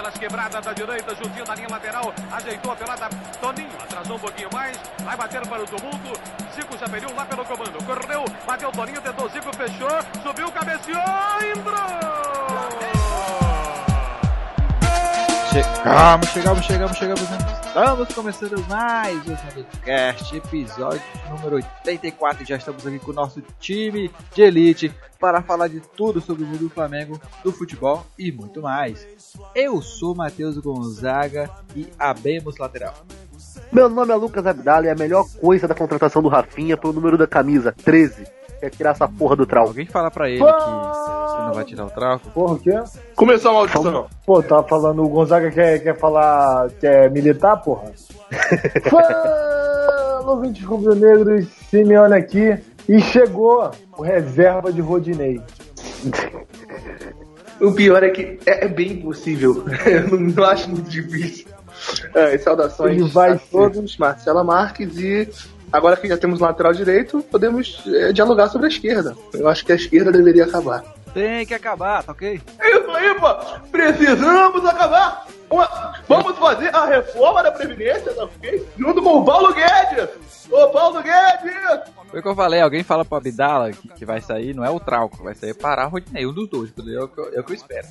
pelas quebradas da direita, juntinho da linha lateral, ajeitou a pelada, Toninho atrasou um pouquinho mais, vai bater para o tumulto, Zico já perdeu lá pelo comando, correu, bateu Toninho, tentou Zico, fechou, subiu, cabeceou, entrou! Chegamos, chegamos, chegamos, chegamos. Estamos começando mais um podcast, episódio número 84. Já estamos aqui com o nosso time de elite para falar de tudo sobre o mundo do Flamengo, do futebol e muito mais. Eu sou Matheus Gonzaga e abemos lateral. Meu nome é Lucas Abdala e a melhor coisa da contratação do Rafinha foi o número da camisa, 13. Quer tirar essa porra do trau. Alguém fala pra ele que, que não vai tirar o trauco? Porra, o quê? Começou a maldição. Pô, tá falando, o Gonzaga quer, quer falar que é militar, porra? Fala, ouvintes rubro-negros, Simeone aqui. E chegou o reserva de Rodinei. O pior é que é, é bem possível. Eu não, não acho muito difícil. É, saudações Ele vai a todos, Marcela Marques e agora que já temos lateral direito, podemos é, dialogar sobre a esquerda. Eu acho que a esquerda deveria acabar. Tem que acabar, tá ok? É isso aí, pô! Precisamos acabar! Uma- Vamos fazer a reforma da Previdência, tá ok? Junto com o Paulo Guedes! Ô, Paulo Guedes! Foi o que eu falei, alguém fala pro Abdala que, que vai sair, não é o trauco, vai sair parar o Rodinei, um dos dois, entendeu? É o que eu, é o que eu espero.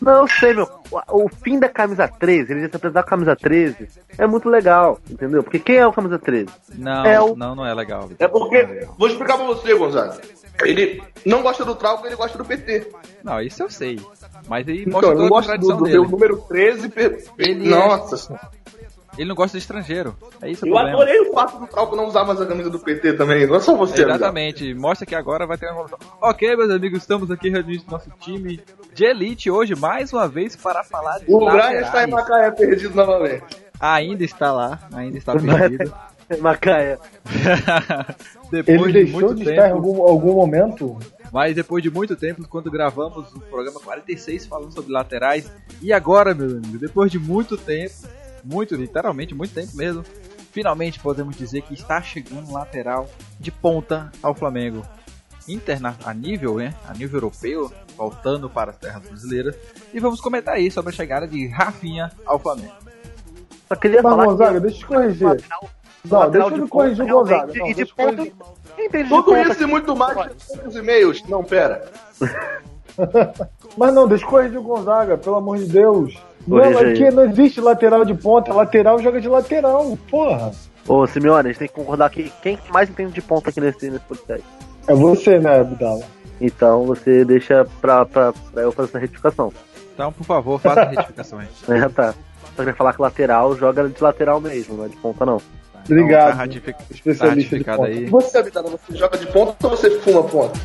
Não, eu sei, meu. O, o fim da camisa 13, ele já se apresentar a camisa 13, é muito legal, entendeu? Porque quem é o camisa 13? Não, É o- não, não é legal. É porque, vou explicar pra você, Gonzaga. Ele não gosta do Trauco, ele gosta do PT. Não, isso eu sei. Mas aí Então, mostra eu não toda a gosto do, do número 13. Ele é- Nossa senhora. Ele não gosta de estrangeiro. É isso o Eu problema. adorei o fato do Trauco não usar mais a camisa do PT também. Não é só você. Exatamente. Mostra que agora vai ter uma evolução. Ok, meus amigos, estamos aqui reunidos no nosso time de elite hoje, mais uma vez, para falar de O Brian está em Macaé perdido novamente. Ainda está lá, ainda está perdido. Macaé. depois Ele de deixou muito de tempo, estar em algum, algum momento. Mas depois de muito tempo, quando gravamos o programa 46 falando sobre laterais, e agora, meu amigo, depois de muito tempo, muito, literalmente, muito tempo mesmo, finalmente podemos dizer que está chegando um lateral de ponta ao Flamengo. Interna a nível, né? A nível europeu, voltando para as terras brasileiras. E vamos comentar aí sobre a chegada de Rafinha ao Flamengo. Só queria Mas, falar Gonzaga, que deixa eu te corrigir. Não, lateral deixa eu de me corrigir o ponta, Gonzaga. realmente, Não, e de ponta, entende de Tudo ponta isso e muito mais de poucos e-mails. Não, pera. Mas não, deixa eu corrigir o Gonzaga, pelo amor de Deus. Não, aí. aqui não existe lateral de ponta, lateral joga de lateral, porra. Ô, Simeone, a gente tem que concordar que quem mais entende de ponta aqui nesse, nesse podcast? É você, né, Abdala? Então você deixa pra, pra, pra eu fazer essa retificação. Então, por favor, faça a retificação aí. É, tá. Só queria falar que lateral joga de lateral mesmo, não é de ponta não. Obrigado. Então, tá ratific- tá Especialista de aí. Você, Abdala, você joga de ponta ou você fuma ponta?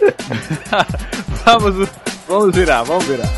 vamos, vamos virar, vamos virar.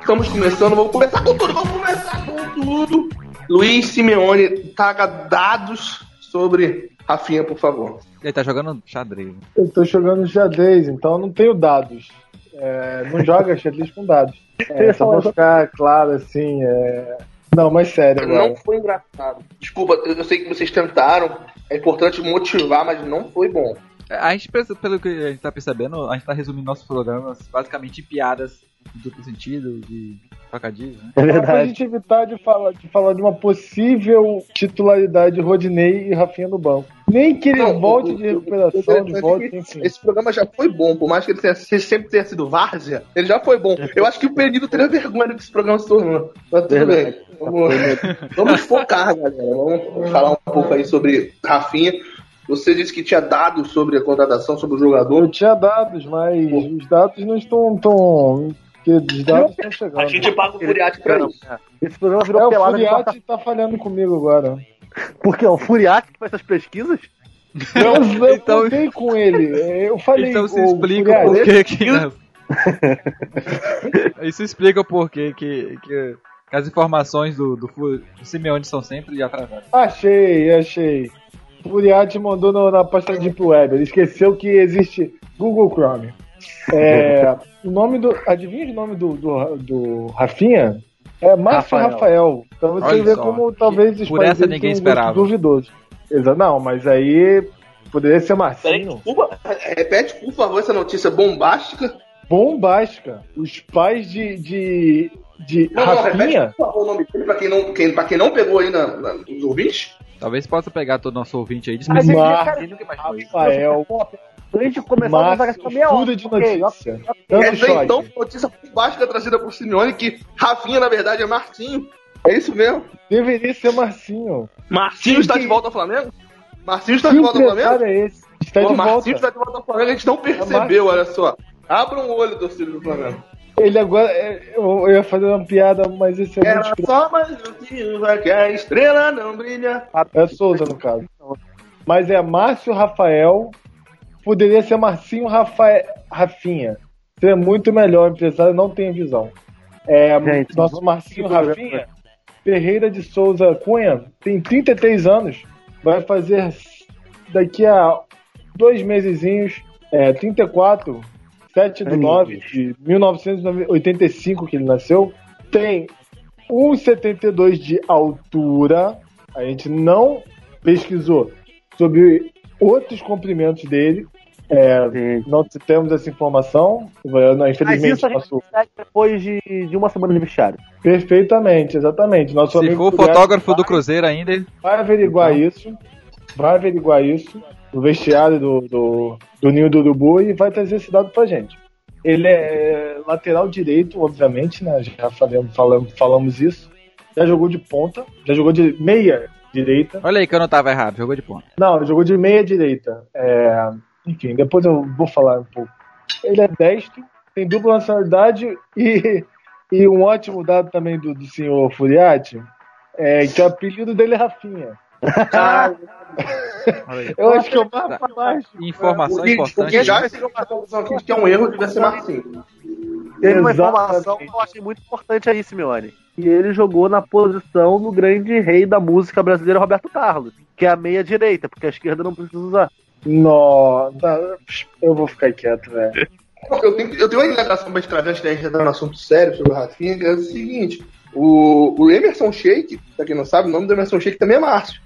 Estamos começando, vamos começar com tudo, vamos começar com tudo. Luiz Simeone, taca dados sobre Rafinha, por favor. Ele tá jogando xadrez. Eu tô jogando xadrez, então eu não tenho dados. É, não joga xadrez com dados. É, só pra ficar claro assim. É... Não, mas sério agora. Não foi engraçado. Desculpa, eu sei que vocês tentaram. É importante motivar, mas não foi bom. A gente, pelo que a gente tá percebendo, a gente tá resumindo nossos programas basicamente em piadas duplo sentido, de trocadilhos, né? É Pra verdade. gente evitar de falar, de falar de uma possível titularidade de Rodinei e Rafinha no banco. Nem que ele Não, volte o- de o- recuperação, o- de o- volta, esse- enfim. Esse programa já foi bom, por mais que ele tenha, se sempre tenha sido várzea, ele já foi bom. Eu acho que o Penido teria vergonha do que esse programa se tornou. Mas tudo Verdade. bem. Vamos, vamos focar, galera. Vamos falar um pouco aí sobre Rafinha. Você disse que tinha dados sobre a contratação, sobre o Eu jogador. tinha dados, mas os dados não estão tão. Porque os dados estão chegando. A gente paga o Furiati pra isso. Esse programa É, virou o pelada de Furiati tá falhando comigo agora. Por quê? O Furiati que faz essas pesquisas? Eu, eu Então- contei com ele. Eu falei. Então se o explica Furiati- por que que... Isso explica o porquê que, que as informações do, do, do Simeone são sempre atrasadas. Achei, achei. O Furiati mandou no- na pasta Deep Web. Ele esqueceu que existe Google Chrome. É, o nome do. Adivinha o nome do, do, do Rafinha? É Márcio Rafael. Rafael. Então você Olha vê só, como talvez os por pais essa ninguém esperava. duvidoso. Não, mas aí poderia ser Marcinho. desculpa. Repete, por favor, essa notícia bombástica. Bombástica. Os pais de. de, de Não, não, repete, Rafinha. por favor, o nome dele pra quem não, quem, pra quem não pegou aí na, na, nos ouvintes. Talvez possa pegar todo nosso ouvinte aí. Mas ele- Mar- Rafael. Antes de começar, vamos Márcio, gastar meia hora. de notícia. Quer Tanto dizer, choque. então, notícia bombástica trazida por Simeone que Rafinha, na verdade, é Marcinho. É isso mesmo? Deveria ser Marcinho. Marcinho Sim, está que- de volta ao Flamengo? Marcinho está Que de volta ao Flamengo? é esse? Está Pô, de Marcinho volta. está de volta ao Flamengo, a gente não percebeu, Marcinho. olha só. Abra um olho, torcida do Flamengo. Ele agora. é, Eu, ia fazer uma piada, mas esse é muito Era só mais um motivo que a estrela não brilha. É Souza, no caso. Mas é Márcio Rafael. Poderia ser Marcinho Rafael, Rafinha. Seria muito melhor, o empresário não tem visão. É, Gente, nosso Marcinho Rafinha, Ferreira de Souza Cunha, tem 33 anos. Vai fazer daqui a dois mesezinhos, é, 34, 7 de Ai, 9 de 1985 que ele nasceu. Tem 1,72 de altura. A gente não pesquisou sobre outros comprimentos dele. É, não temos essa informação. Não, Mas infelizmente, isso a gente passou. consegue depois de, de uma semana de vestiário. Perfeitamente, exatamente. Nosso Se amigo for fotógrafo vai, do Cruzeiro ainda, vai averiguar Então. isso. Vai averiguar isso no vestiário do, do, do Ninho do Urubu e vai trazer esse dado pra gente. Ele é lateral direito, obviamente, né? Já falamos, falamos, falamos isso. Já jogou de ponta, já jogou de meia direita. olha aí que eu não tava errado, jogou de ponta. Não, jogou de meia direita. É, enfim, depois eu vou falar um pouco. Ele é destro, tem dupla nacionalidade e, e um ótimo dado também do, do senhor Furiati, é que o apelido dele é Rafinha. Eu acho que é o mais pra baixo. Informação O que, o importante. que já aqui de que é um erro, devia ser Marcinho. Teve uma informação que eu achei muito importante aí, Simeone. E ele jogou na posição do grande rei da música brasileira, Roberto Carlos, que é a meia direita, porque a esquerda não precisa usar. Nossa, eu vou ficar quieto, velho. Eu tenho, eu tenho uma indagação pra escrever antes da gente entrar no assunto sério sobre o Rafinha, que é o seguinte: o, o Emerson Sheik, pra quem não sabe, o nome do Emerson Sheik também é Márcio.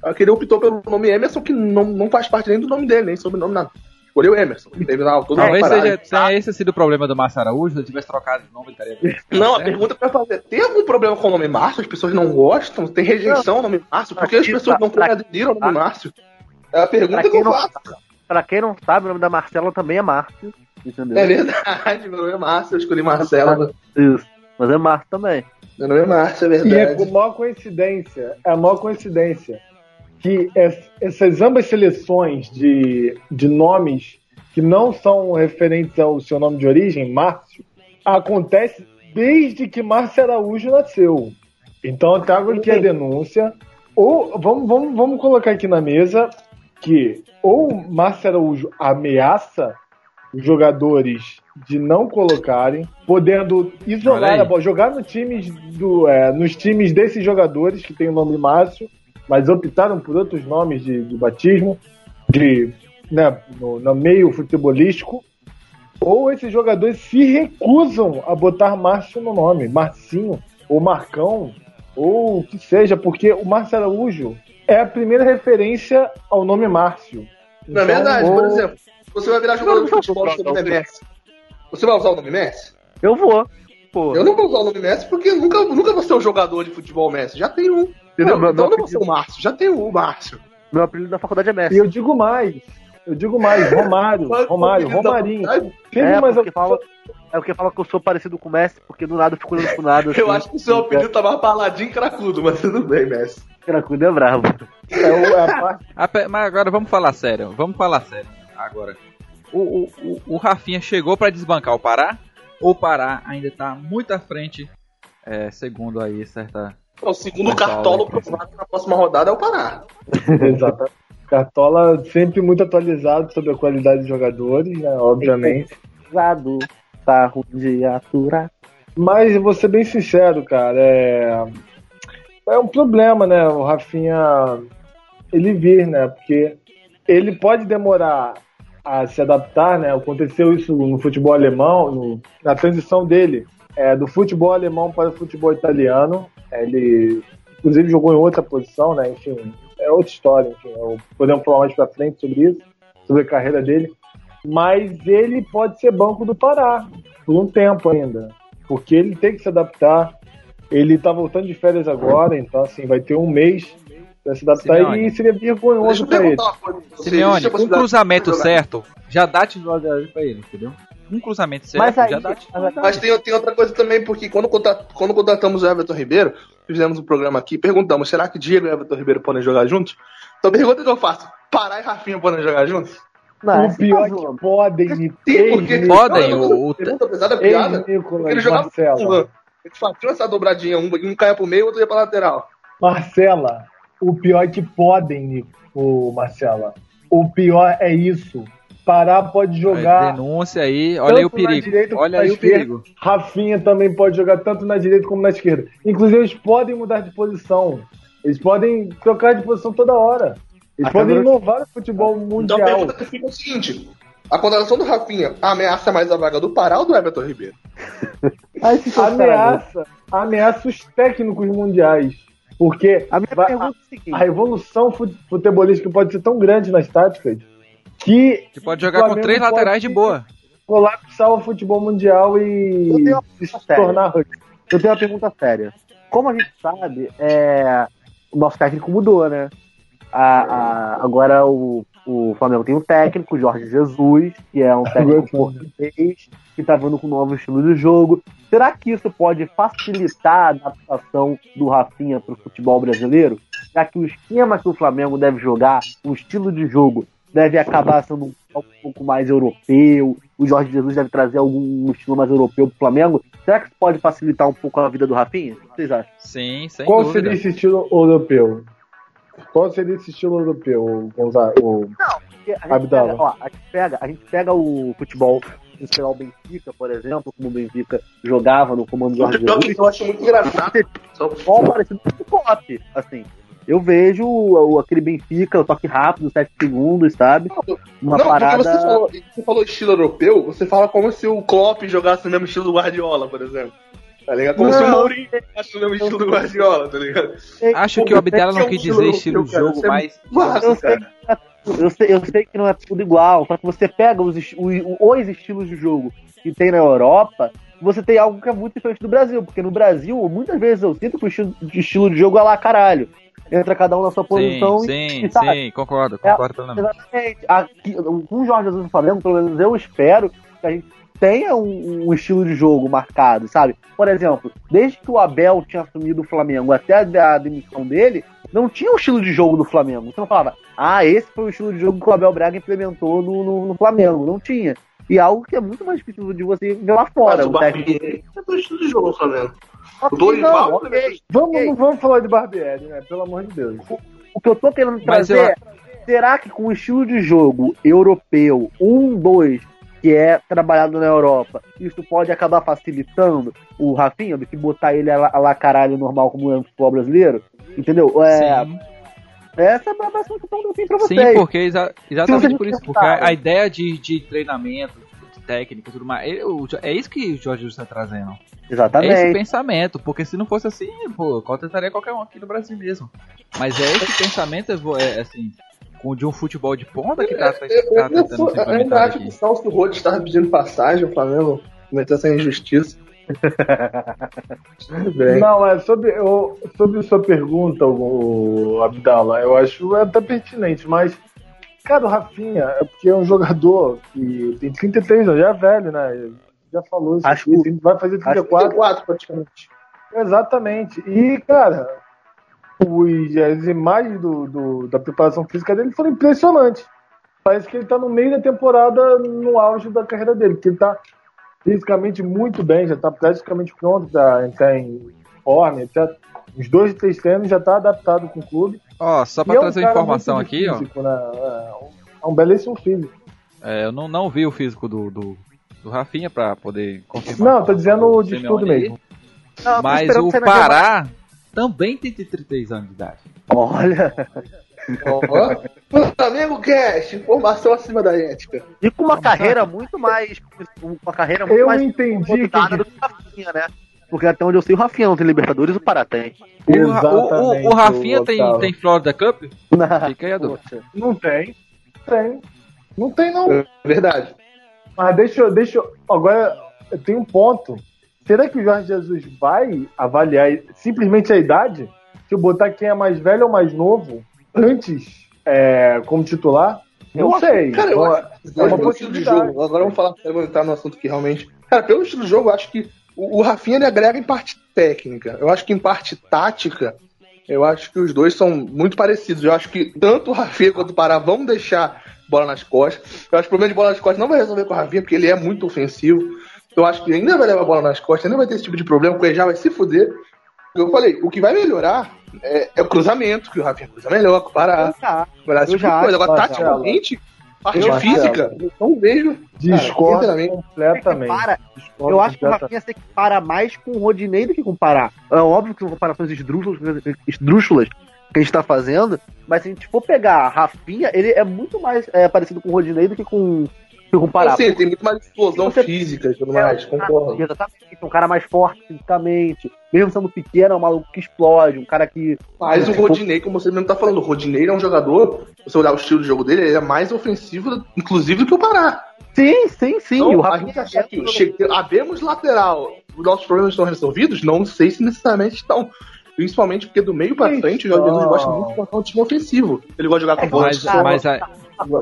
Só que ele optou pelo nome Emerson, que não, não faz parte nem do nome dele, nem sobrenome nada. Escolheu Emerson. Teve lá toda Talvez seja, tenha esse sido o problema do Márcio Araújo, se ele tivesse trocado de nome, ele estaria bem. Não, a Certo? pergunta ia fazer: tem algum problema com o nome Márcio? As pessoas não gostam? Tem rejeição ao nome Márcio? Por que as pessoas tá- não pra- aderiram ao nome Márcio? É a pergunta Pra que quem, eu não, faço. pra quem não sabe, o nome da Marcela também é Márcio. Entendeu? É verdade, meu nome é Márcio, eu escolhi Marcela. Isso. Mas é Márcio também. Meu nome é Márcio, é E é verdade. a maior coincidência, é a maior coincidência que es- essas ambas seleções de, de nomes que não são referentes ao seu nome de origem, Márcio, acontece desde que Márcio Araújo nasceu. Então eu trago aqui a denúncia. Ou vamos, vamos, vamos colocar aqui na mesa que ou Márcio Araújo ameaça os jogadores de não colocarem, podendo isolar a bola, jogar no times do, é, nos times desses jogadores que tem o nome Márcio, mas optaram por outros nomes de, de batismo, de né, no, no meio futebolístico, ou esses jogadores se recusam a botar Márcio no nome, Marcinho, ou Marcão, ou o que seja, porque o Márcio Araújo é a primeira referência ao nome Márcio. Na Então, verdade, ou- por exemplo, você vai virar jogador de futebol, seu nome é Messi. Você vai usar o nome Messi? Eu vou. Pô. Eu não vou usar o nome Messi porque nunca, nunca vou ser um jogador de futebol Messi. Já tem um. Entendeu? Não, meu- então eu meu não vou ser o Márcio. Já tem o Márcio. Meu apelido da faculdade é E Messi. eu digo mais, eu digo mais, Romário, Romário, Romarinho. É, mais porque fala, é porque fala que eu sou parecido com o Messi, porque do nada eu fico olhando pro nada. Eu assim. acho que o seu apelido tá mais paladinho e cracudo, mas tudo bem, Messi. Cracudo é bravo. é, o- é a parte pe- Mas agora vamos falar sério, vamos falar sério. Agora, o, o, o, o Rafinha chegou pra desbancar o Pará? Ou o Pará ainda tá muito à frente, é, segundo aí certa... O segundo cartolo né? provado na próxima rodada é o Pará. Exato. Cartola sempre muito atualizado sobre a qualidade dos jogadores, né, obviamente. Pesado, tá ruim de aturar. Mas vou ser bem sincero, cara, é, é um problema, né, o Rafinha ele vir, né, porque ele pode demorar a se adaptar, né? Aconteceu isso no futebol alemão, no- na transição dele é, do futebol alemão para o futebol italiano. Ele, inclusive, jogou em outra posição, né? Enfim, é outra história. Enfim, eu- podemos falar mais pra frente sobre isso, sobre a carreira dele. Mas ele pode ser banco do Pará por um tempo ainda, porque ele tem que se adaptar. Ele tá voltando de férias agora, então assim vai ter um mês pra se adaptar Simeone. e seria Deixa vergonhoso eu pra ele. perguntar uma coisa pra você. Simeone, um cruzamento certo já dá titularidade pra ele, entendeu? Um cruzamento certo Mas aí, já dá titularidade. Mas tem, tem outra coisa também, porque quando, conta- quando contratamos o Everton Ribeiro, fizemos um programa aqui, perguntamos, será que Diego e Everton Ribeiro podem jogar juntos? Então a pergunta que eu faço, Pará e Rafinha podem jogar juntos? Não, o você pior tá é que podem me Sim, porque... Podem, Não, o- o- pesada, Ei, piada. Ele jogava Marcela. Eles faziam essa dobradinha, um, um caia pro meio, outro ia pra lateral. Marcela, o pior é que podem, Nico, Marcela. O pior é isso. Pará pode jogar. denúncia aí, olha aí o perigo. direita Olha aí o perigo. Rafinha também pode jogar tanto na direita como na esquerda. Inclusive, eles podem mudar de posição. Eles podem trocar de posição toda hora. Eles podem inovar no futebol Então a mundial. pergunta que fica é o seguinte: a contratação do Rafinha ameaça mais a vaga do Pará ou do Everton Ribeiro? Ameaça, ameaça os técnicos mundiais. Porque A minha vai- pergunta é a seguinte: a revolução fute- futebolística pode ser tão grande nas táticas que Que pode jogar com três laterais de boa. colapsar o futebol mundial e se séria. tornar Eu tenho uma pergunta séria. Como a gente sabe, é, o nosso técnico mudou, né? A- a- agora o, o Flamengo tem um técnico, Jorge Jesus, que é um técnico português, que tá vindo com um novo estilo de jogo. Será que isso pode facilitar a adaptação do Rafinha para o futebol brasileiro? Já que o esquema que o Flamengo deve jogar, o estilo de jogo, deve acabar sendo um um pouco mais europeu. O Jorge Jesus deve trazer algum estilo mais europeu pro Flamengo. Será que isso pode facilitar um pouco a vida do Rafinha? O que vocês acham? Sim, sem Qual dúvida. seria esse estilo europeu? Qual seria esse estilo europeu, Gonzalo? O- Porque a gente, pega, ó, a gente pega, a gente pega o futebol o Benfica, por exemplo, como o Benfica jogava no comando do Jorge Jesus. eu acho muito engraçado. Só- futebol parecido com o pop, assim. Eu vejo o- aquele Benfica, o toque rápido, 7 segundos, sabe? Uma não, parada. porque você falou, você falou estilo europeu, você fala como se o Klopp jogasse no mesmo estilo do Guardiola, por exemplo. Tá ligado? Como Não. se o Mourinho jogasse no mesmo estilo do Guardiola, tá ligado? Acho que o Abdala não é quis dizer estilo de cara. jogo, é mas. Massa, Eu sei, cara. que não é tudo- eu, sei, eu sei que não é tudo igual, só que você pega os, est- o- os estilos de jogo que tem na Europa, você tem algo que é muito diferente do Brasil, porque no Brasil, muitas vezes eu sinto que o estilo de, estilo de jogo é lá caralho. Entra cada um na sua posição Sim, e, sim, e sabe? sim, concordo, É, concordo plenamente. Exatamente. Aqui, com o Jorge Jesus no Flamengo, pelo menos eu espero que a gente tenha um, um estilo de jogo marcado, sabe? Por exemplo, desde que o Abel tinha assumido o Flamengo até a, demissão dele, não tinha o estilo de jogo do Flamengo. Você não falava, ah, esse foi o estilo de jogo que o Abel Braga implementou no, no, no Flamengo. Não tinha. E algo que é muito mais difícil de você ver lá fora. Mas o o. Barbieri é do estilo de jogo no Flamengo. Ok, Dorival não, também. ok. Vamos, não vamos falar de Barbieri, né? Pelo amor de Deus. O que eu tô querendo trazer eu- é, será que com o estilo de jogo europeu, 1, 2, que é trabalhado na Europa, isso pode acabar facilitando o Rafinha do que botar ele a lá, a lá caralho normal como é no futebol brasileiro? Entendeu? É, Sim. essa é a questão que eu tenho pra Sim, vocês. porque exa- exatamente vocês por isso, porque a, a ideia de, de treinamento, de técnico e tudo mais, é isso que o Jorge está trazendo. É esse Exatamente. pensamento, porque se não fosse assim, pô, contrataria qualquer um aqui no Brasil mesmo. Mas é esse pensamento, é, assim, com de um futebol de ponta que tá, tá, Eu, tá eu, tentando eu ainda acho aqui. que o Rhodes estava pedindo passagem, o Flamengo cometeu essa injustiça. Tudo bem. Não, é sobre, eu, sobre sua pergunta, o, o Abdala, eu acho até pertinente, mas, cara, o Rafinha é porque é um jogador que tem 33 anos, já é velho, né? Já falou isso, Acho aqui, vai fazer 34. 34 praticamente. Exatamente. E, cara, os, as imagens do, do- da preparação física dele foram impressionantes. Parece que ele tá no meio da temporada, no auge da carreira dele, porque ele tá fisicamente muito bem, já tá praticamente pronto para entrar em forma, etc. Uns dois, três treinos já tá adaptado com o clube. Ó, só E pra é um trazer informação aqui, ó. físico, Né? É um belíssimo físico. É, eu não, não vi o físico do, do, do Rafinha pra poder confirmar. Não, tô dizendo o de aí, mesmo. Não, Mas o Pará também tem 33 anos de idade. Olha, Ó, Flamengo Cash, informação acima da ética. E com uma carreira muito mais. Uma carreira muito Eu mais entendi que. do que o Rafinha, né? Porque até onde eu sei, o Rafinha não tem Libertadores, o Pará tem. O, o, o, o Rafinha tem, Otávio. tem Florida Cup? Fica aí a dúvida. Não tem. Tem. Não tem, não. É verdade. Mas deixa eu. Deixa eu agora, eu tenho um ponto. Será que o Jorge Jesus vai avaliar simplesmente a idade? Se eu botar quem é mais velho ou mais novo antes é, como titular? Eu Não sei. Cara, eu Ó, acho é uma estilo de jogo. Agora vamos falar, vamos entrar no assunto que realmente. Cara, pelo estilo de jogo, eu acho que o, o Rafinha ele agrega em parte técnica. Eu acho que em parte tática, eu acho que os dois são muito parecidos. Eu acho que tanto o Rafinha quanto o Pará vão deixar bola nas costas. Eu acho que o problema de bola nas costas não vai resolver com o Rafinha, porque ele é muito ofensivo. Eu acho que ainda vai levar a bola nas costas, ainda vai ter esse tipo de problema, porque ele já vai se fuder. Eu falei, o que vai melhorar é, é o cruzamento, que o Rafinha cruza melhor, que o Pará. Tá. Tipo. Agora, acho, taticamente, parte Eu física, eu não vejo. Discordo Cara, completamente. Para. Discordo Eu acho que o. Rafinha se equipara mais com o Rodinei do que com o Pará. É óbvio que são comparações esdrúxulas, esdrúxulas que a gente tá fazendo, mas se a gente for pegar a Rafinha, ele é muito mais é, parecido com o Rodinei do que com, que com o Pará. Sim, tem muito mais explosão Você- física e tudo mais, concordo. Exatamente, um cara mais forte fisicamente, mesmo sendo pequeno, é um maluco que explode, um cara que. Mas o Rodinei, como você mesmo tá falando, o Rodinei é um jogador, se você olhar o estilo de jogo dele, ele é mais ofensivo, inclusive, do que o Pará. Sim, sim, sim. Então, o a gente achar que che- abemos lateral, os nossos problemas estão resolvidos, não sei se necessariamente estão. Principalmente porque do meio pra frente, o Jorge Jesus gosta muito de um time ofensivo. Ele gosta de jogar com bola. Mas, mas, a- é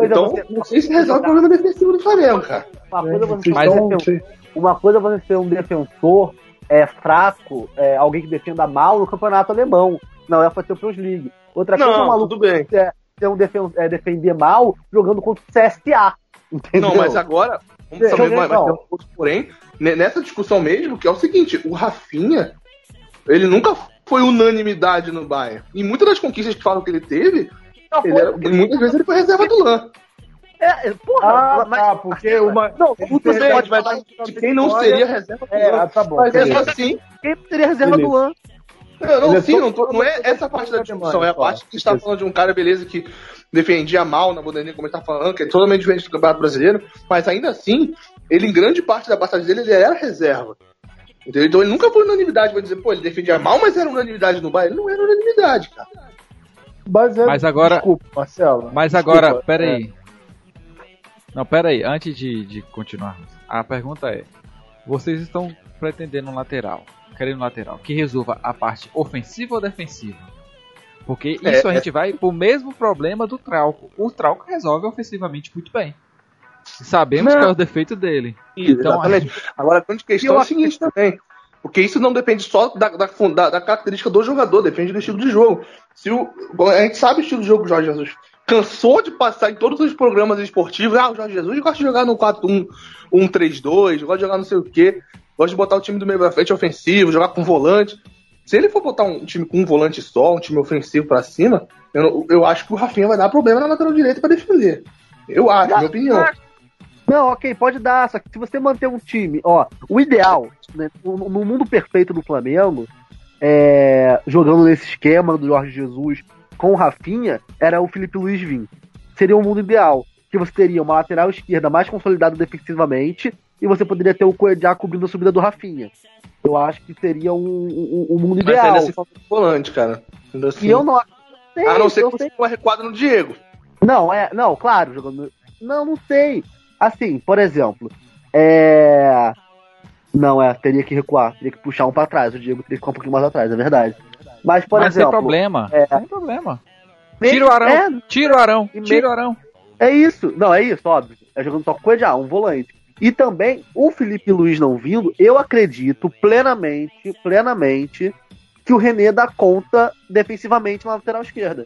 Então, você- não sei se resolve o problema defensivo do Flamengo, cara. uma coisa é você Mas ser um- vocês- Uma coisa é você ser um defensor é, fraco, é, alguém que defenda mal no campeonato alemão. Não, é pra ter o Champions League. Outra coisa é um Não, maluco tudo bem. ser um defen- é, defender mal jogando contra o CSA. Entendeu? Não, mas agora, vamos saber, mas, tem um outro porém, ne- nessa discussão mesmo, que é o seguinte, o Rafinha, ele nunca foi unanimidade no Bayern. E muitas das conquistas que falam que ele teve, Não, ele foi- era- muitas vezes ele foi reserva do Lan. é, é, porra, Ah, mas- tá, porque uma. Não, tem- bem, Pode vai dar de quem não seria reserva do É, Lan. ah, tá bom. Mas mesmo assim, quem seria reserva Beleza. do LAN? não, não, é sim, só- não, tô- não é essa parte da discussão, é a parte que está falando de um cara, beleza, que defendia mal na Bundesliga, como ele tá falando, que é totalmente diferente do Campeonato Brasileiro, mas ainda assim, ele em grande parte da passagem dele, ele era reserva. Entendeu? Então ele nunca foi unanimidade, vai dizer, pô, ele defendia mal, mas era unanimidade no Bayern. Ele não era unanimidade, cara. Baseado- Mas agora- Desculpa, Marcelo. mas Desculpa, agora, é. aí. Não, pera aí. Antes de, de continuarmos, a pergunta é: vocês estão pretendendo um lateral, querendo um lateral que resolva a parte ofensiva ou defensiva? Porque É, isso a é- gente vai pro mesmo problema do Trauco. O Trauco resolve ofensivamente muito bem. Sabemos Não. qual é o defeito dele. Então, Exatamente. Agora a grande questão é a seguinte também. Porque isso não depende só da, da, da- da característica do jogador, depende do estilo de jogo. Se o, a gente sabe o estilo de jogo do Jorge Jesus. Cansou de passar em todos os programas esportivos. Ah, o Jorge Jesus gosta de jogar no 4-1, 1-3-2, gosta de jogar não sei o quê. Gosta de botar o time do meio pra frente ofensivo, jogar com volante. Se ele for botar um time com um volante só, um time ofensivo pra cima, eu, eu acho que o Rafinha vai dar problema na lateral direita pra defender. Eu acho, minha opinião. Não, ok, pode dar, só que se você manter um time, ó, o ideal, né, no, mundo perfeito do Flamengo, é, jogando nesse esquema do Jorge Jesus com o Rafinha, era o Felipe Luiz vir. Seria o mundo ideal, que você teria uma lateral esquerda mais consolidada defensivamente e você poderia ter o Coedjá cobrindo a subida do Rafinha. Eu acho que seria o um, um, um mundo Mas ideal. ainda se for volante, cara. Ainda assim. E eu não sei, A não ser que você tenha uma recuada no Diego. Não, é. Não, claro, jogando. Não, não sei. Assim, por exemplo, é. Não, é, teria que recuar, teria que puxar um pra trás. O Diego teria que ficar um pouquinho mais atrás, é verdade. Mas, por mas sem exemplo. problema. é- Sem problema. Tira o Arão. É, Tira o Arão. E Tira o Arão. é isso. Não, é isso, óbvio. É jogando só com o um volante. E também, o Felipe Luiz não vindo, eu acredito plenamente, plenamente, que o René dá conta defensivamente na lateral esquerda.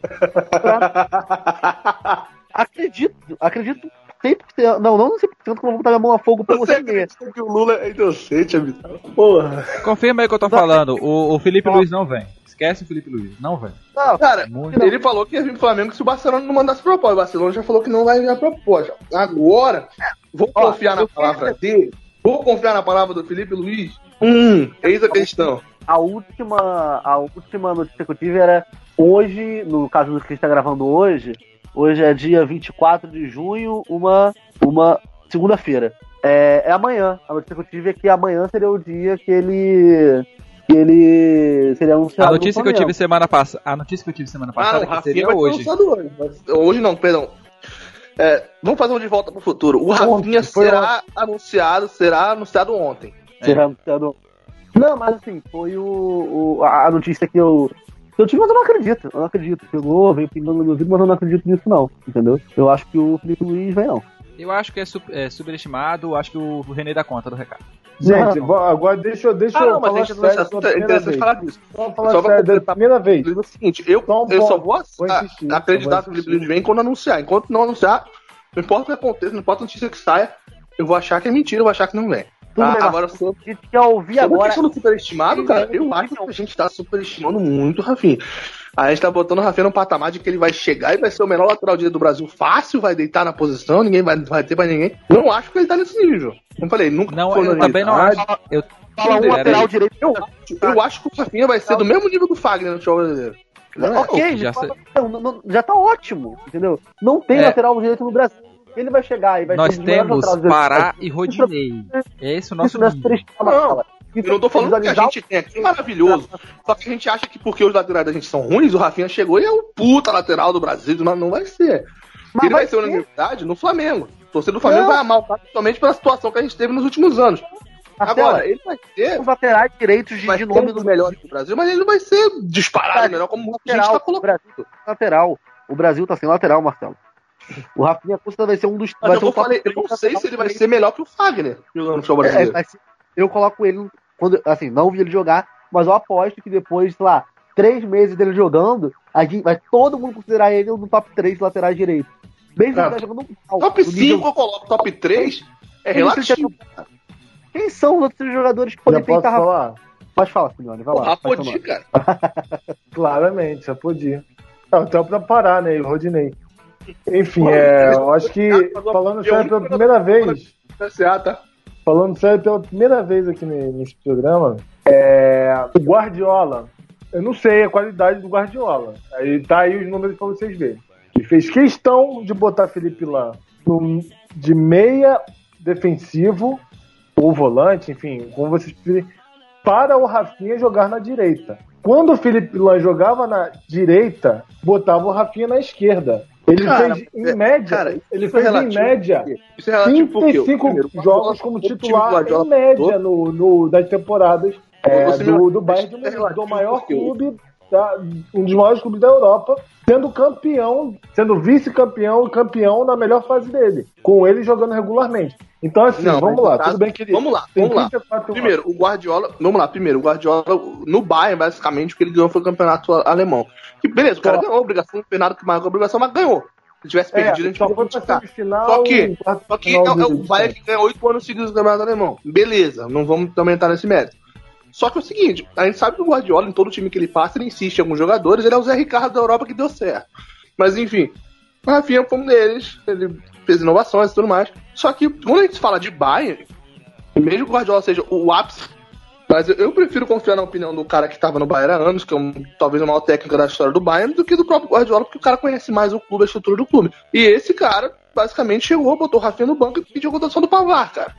Pra- Acredito, acredito 100%. Não, não 100%, que eu vou botar minha mão a fogo pelo Você acredita que o Lula é inocente, amigo? Porra. Confirma aí o que eu tô falando. O, o Felipe Luiz não vem. Esquece o Felipe Luiz. Não vem. Não, Cara, Muito. ele falou que ia vir pro Flamengo se o Barcelona não mandasse proposta. O Barcelona já falou que não vai enviar proposta. Agora, vou Ó, confiar na palavra dele. Vou confiar na palavra do Felipe Luiz. Hum, eis a questão. a última, a última notícia que eu tive era hoje, no caso do que a gente tá gravando hoje, hoje é dia 24 de junho, uma, uma segunda-feira. É, é amanhã. A notícia que eu tive é que amanhã seria o dia que ele. que ele seria anunciado. A no notícia que eu tive semana passada. A notícia que eu tive semana Ah, passada é Rafinha seria hoje. hoje. mas- Hoje não, perdão. É, vamos fazer um de volta pro futuro. O Rafinha Ontem, será anunciado, será anunciado ontem. Será anunciado. Não, mas assim, foi o, o- a notícia que eu. Eu tive, mas eu não acredito. Eu não acredito. Chegou, veio pingando no meu ouvido, mas eu não acredito nisso, não. Entendeu? Eu acho que o Felipe Luiz vem, não. Eu acho que é, su- é subestimado, acho que o René dá conta do recado. Gente, Não. vo- agora deixa, eu- deixa Ah, eu não, mas falar a gente nesse sério assunto pela é interessante falar disso. Só falar Só sério da primeira vez. É o seguinte, eu, Só um eu só ponto. vou, Vou insistir, acreditar que o Felipe Luiz vem quando anunciar. Enquanto não anunciar, não importa o que aconteça, não importa a notícia que saia, eu vou achar que é mentira, eu vou achar que não vem. Tudo Tá? bem, Agora, sobre A gente quer ouvir sobre a agora. questão do superestimado, cara, eu acho que a gente tá superestimando muito o Rafinha. A gente tá botando o Rafinha num patamar de que ele vai chegar e vai ser o melhor lateral direito do Brasil fácil, vai deitar na posição, ninguém vai, vai ter pra ninguém. Não acho que ele tá nesse nível. Como falei, nunca Não, foi eu na também não acho. Eu, Fala um lateral direito. Eu, eu acho que o Rafinha vai ser do mesmo nível do Fagner no futebol brasileiro. Não, Ok, já já, sei. não, não- já tá ótimo, entendeu? Não tem É. lateral direito no Brasil. Ele vai chegar e vai nós temos Pará e Rodinei. É esse o nosso Isso três Não, fala. Eu não tô falando que a gente tem aqui é maravilhoso. Só que a gente acha que porque os laterais da gente são ruins, o Rafinha chegou e é o puta lateral do Brasil. Não, não vai ser. Mas ele vai, vai ser ser. unanimidade no Flamengo. O torcedor do Flamengo Não. vai amar o cara somente pela situação que a gente teve nos últimos anos. Agora, ele vai ser, os laterais direitos de, de nome dos do melhores do Brasil, mas ele não vai ser disparado Cara, melhor como a gente lateral. tá o colocando. Brasil, lateral. O Brasil tá sem lateral, Marcelo. O Rafinha Costa vai ser um dos. Mas vai eu, o top falei, eu não sei se ele vai direito. ser melhor que o Fagner jogando no futebol É, brasileiro. ser- eu coloco ele quando assim não vi ele jogar, mas eu aposto que depois, sei lá, três meses dele jogando, a gente, vai todo mundo considerar ele um do top 3 laterais direitos. Mesmo que Ah, ele tá jogando mal, Top no nível- 5 eu coloco, top 3 é Quem relativo. Quem são os outros jogadores que Já podem posso tentar? falar? Pode falar, Simeone, vai lá. O Rapodi, cara. Claramente, já podia. Não, então pra parar, né? O Rodinei. Enfim, é, eu acho que, falando sério pela primeira vez, CSA, tá? falando sério pela primeira vez aqui ne- nesse programa, é, o Guardiola, eu não sei a qualidade do Guardiola. Aí tá aí os números pra vocês verem. Ele fez questão de botar Felipe Lan no- de meia defensivo ou volante, enfim, como vocês preferirem, para o Rafinha jogar na direita. Quando o Felipe Lan jogava na direita, botava o Rafinha na esquerda. Ele Cara, fez, em é- média, cara, ele é fez em relativo. média Isso é relativo porque, 35 primeiro, o jogos como titular em média no, no- das temporadas é, me- do, do Bayern de é do maior clube, da- um dos maiores clubes da Europa, sendo campeão, sendo vice-campeão e campeão na melhor fase dele, com ele jogando regularmente. Então, assim, Não, vamos lá, caso- tudo bem que ele Vamos lá, vamos lá. 34 Primeiro, o Guardiola. Vamos lá, primeiro, o Guardiola no Bayern, basicamente, o que ele ganhou foi o campeonato alemão. Que beleza, o cara ganhou a obrigação, fez nada que mais a obrigação, mas ganhou. Se tivesse é, perdido, a gente só foi pra semifinal Só que- Só que é, final é o Bayern que ganha oito anos seguidos do campeonato alemão. Beleza, não vamos também entrar nesse mérito. Só que é o seguinte, a gente sabe que o Guardiola, em todo time que ele passa, ele insiste em alguns jogadores, ele é o Zé Ricardo da Europa que deu certo. Mas enfim, o Rafinha foi um deles, ele fez inovações e tudo mais. Só que quando a gente fala de Bayern, mesmo que o Guardiola seja o ápice, mas eu, eu prefiro confiar na opinião do cara que estava no Bayern há anos, que é um, talvez o maior técnico da história do Bayern, do que do próprio Guardiola, porque o cara conhece mais o clube, a estrutura do clube. E esse cara, basicamente, chegou, botou o Rafinha no banco e pediu a cotação do Pavar, cara.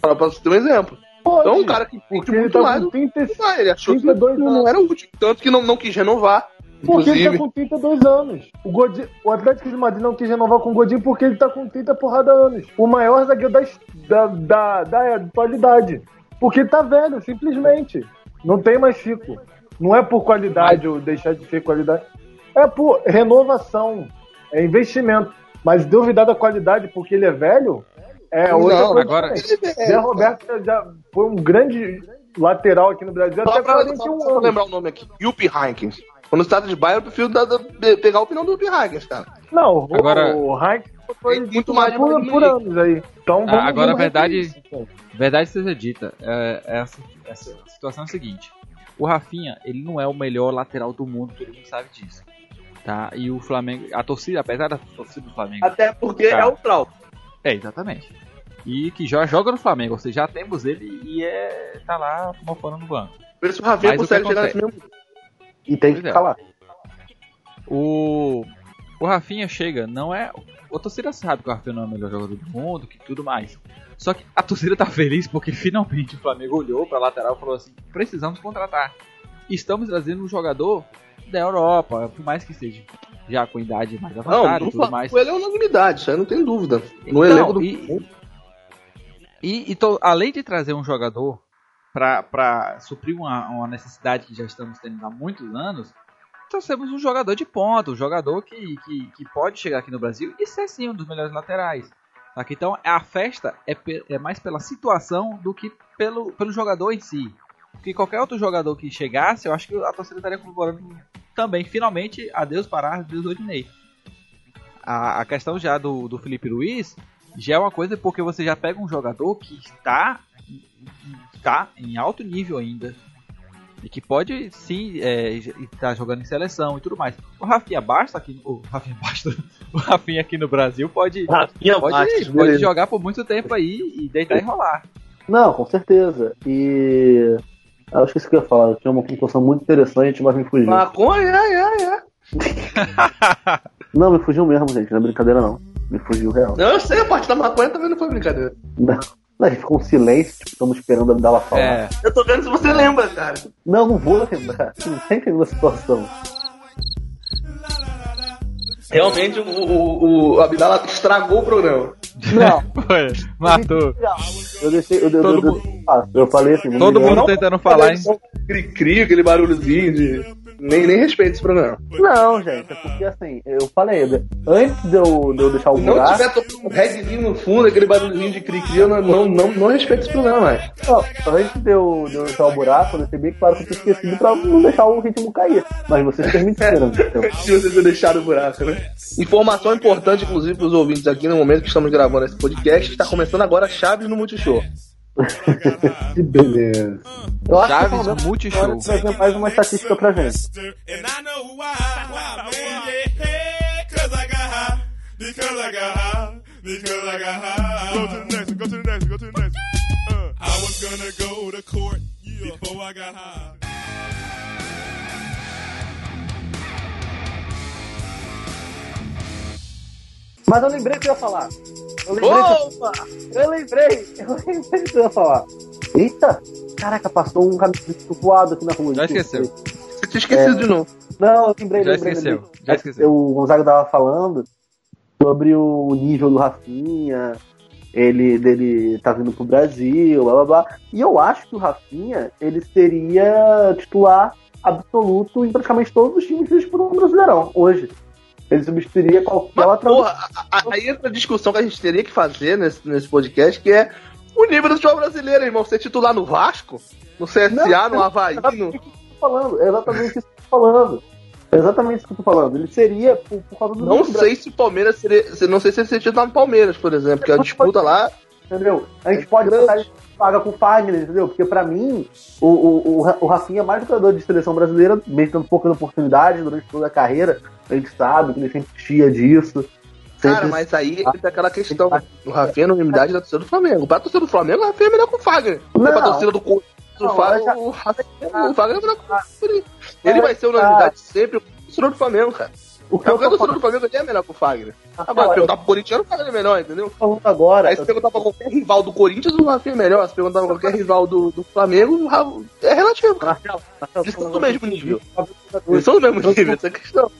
Pra, pra você ter um exemplo. Então, um cara que curte muito tá mais com do 30, ah, ele achou que 32 não, não era útil. Tanto que não, não quis renovar. Porque ele tá com 32 anos. O, Godin, o Atlético de Madrid não quis renovar com o Godinho porque ele tá com 30 porrada anos. O maior zagueiro da, da, da, da atualidade. Porque ele tá velho, simplesmente. Não tem mais ciclo. Não é por qualidade ou deixar de ser qualidade. É por renovação. É investimento. Mas duvidar da qualidade porque ele é velho é outra Não, coisa. agora-. Zé Roberto já- já foi um grande lateral aqui no Brasil só até pra, 41 só anos. lembrar o nome aqui. Yuppie Heinkins. Quando se trata de Bayern, eu prefiro pegar a opinião do Heinkins, cara. Não, o- Agora- o Heinz foi Tem muito mais por, por anos aí. Então, Ah, vamos, agora, a verdade- isso. Verdade seja dita, é, essa, essa situação é a seguinte: o Rafinha, ele não é o melhor lateral do mundo, todo mundo sabe disso. Tá? E o Flamengo, a torcida, apesar da torcida do Flamengo, Até porque Tá. é o Trau. é exatamente. E que já joga no Flamengo, ou seja, já temos ele e é tá lá mofando no banco. Por isso o Rafinha Mas consegue chegar nesse mesmo. E tem que Pois é. ficar lá. O, o Rafinha chega, não é. O torcida sabe que o Rafinha não é o melhor jogador do mundo, que tudo mais. Só que a torcida tá feliz porque finalmente o Flamengo olhou pra lateral e falou assim: precisamos contratar. Estamos trazendo um jogador da Europa, por mais que seja já com idade mais avançada não e tudo mais. ele é unanimidade, isso aí não tem dúvida. No Então, elenco do. e- E, e tô- além de trazer um jogador para suprir uma, uma necessidade que já estamos tendo há muitos anos, trouxemos um jogador de ponta, um jogador que, que, que pode chegar aqui no Brasil e ser sim um dos melhores laterais. Saca? Então a festa é, é mais pela situação do que pelo, pelo jogador em si. Porque qualquer outro jogador que chegasse, eu acho que a torcida estaria comemorando também, finalmente, adeus Pará, adeus Rodinei. A, a questão já do, do Felipe Luiz já é uma coisa porque você já pega um jogador que está, está em alto nível ainda. E que pode sim estar jogando em seleção e tudo mais. O Rafinha Basta aqui. O Rafinha Basta. O Rafinha aqui no Brasil pode, Rafinha pode, Bastos, pode jogar por muito tempo aí e deitar e rolar. Não, com certeza. E. Eu esqueci o que eu ia falar. Tinha uma conclusão muito interessante, mas me fugiu. Maconha, ai, ai, ai. Não, me fugiu mesmo, gente. Não é brincadeira, não. Me fugiu real. Não, eu sei, a parte da maconha também não foi brincadeira. Não. Não, a gente ficou um silêncio, tipo, estamos esperando dela falar. É, Eu tô vendo se você lembra, cara. Não, não vou lembrar. Não tá entendendo a situação. Realmente o, o, o Abdala estragou o programa. Não. foi, matou. Eu deixei. Eu, eu, Todo eu, mundo- eu, eu falei assim. não Todo mundo tentando falar, hein? Cri-cri, aquele barulhozinho de. Nem, nem respeito esse programa. Não, gente, é porque assim, eu falei, antes de eu, de eu deixar o Se não buraco. tiver um reggaezinho no fundo, aquele barulhinho de cri-cri, eu não, não, não, não respeito esse programa mais. Não, antes de eu, de eu deixar o buraco, eu bem claro que eu tinha esquecido pra não deixar o ritmo cair. Mas vocês permitiram. então. Se vocês não deixaram o buraco, né? Informação importante, inclusive, para os ouvintes aqui no momento que estamos gravando esse podcast, está começando agora Chaves no Multishow. Que beleza. Eu acho que Chaves Multishow. trazer mais uma estatística pra gente. And I know why, why, man, yeah, cause I got high, because I got high, because I got high. Go to the next one, go to the next one, go to the next one. Uh, I was gonna go to court before I got high. Mas eu lembrei o que eu ia falar. Eu lembrei, Opa! eu lembrei, eu lembrei eu ia falar. Eita! Caraca, passou um caminho voado aqui na rua. Já esqueceu. Você tinha esquecido de novo. Não, eu lembrei, Já lembrei, esqueceu, lembrei. já esqueceu. O Gonzaga tava falando sobre o nível do Rafinha, ele dele tá vindo pro Brasil, blá blá blá. E eu acho que o Rafinha, ele seria titular absoluto em praticamente todos os times que disputam o Brasileirão hoje. Ele substituiria qualquer Mas, outra. porra, aí entra a discussão que a gente teria que fazer nesse, nesse podcast, que é o nível do futebol brasileiro, irmão. Ser titular no Vasco, no CSA, Não, no Havaí, no... Exatamente isso que eu tô falando. é Exatamente isso que eu tô falando. É exatamente isso que eu tô falando. Ele seria por, por causa do Não sei se o Palmeiras seria. se- Não sei se ele seria titular no Palmeiras, por exemplo, porque a disputa lá. Entendeu? A gente É pode ele paga com o Fagner, entendeu? Porque pra mim, o, o, o, o Rafinha é mais jogador de seleção brasileira, mesmo tendo poucas oportunidades durante toda a carreira. A gente sabe que ele sempre chia disso. Cara, Sempre- mas aí entra aquela questão. O Rafinha é unanimidade da torcida do Flamengo. Pra torcida do Flamengo, o Rafinha é melhor que o Fagner. Não. Pra torcida do Corinthians, o Fagner, é melhor que o Fagner. Ele vai ser unanimidade sempre. O torcedor do Flamengo, cara. O que Qualquer eu torcedor falando, do Flamengo ele é melhor que o Fagner. Agora, Rafael, eu perguntar pro Corinthians, o Fagner é melhor, entendeu? falando agora. Aí se perguntar pra qualquer rival do Corinthians, o Rafinha é melhor. Se perguntar pra qualquer rival do, do Flamengo, é relativo, cara. Eles do mesmo agora- nível. Eles são do mesmo nível, essa é a questão.